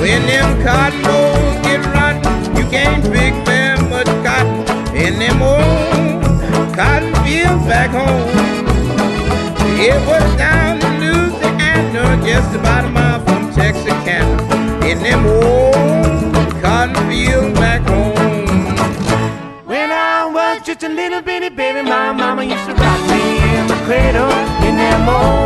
When them cotton rolls get rotten, you can't pick very much cotton in them old cotton fields back home. It was down just about a mile from Texarkana in them old cotton fields back home. When I was just a little bitty baby, my mama used to rock me in the cradle in them old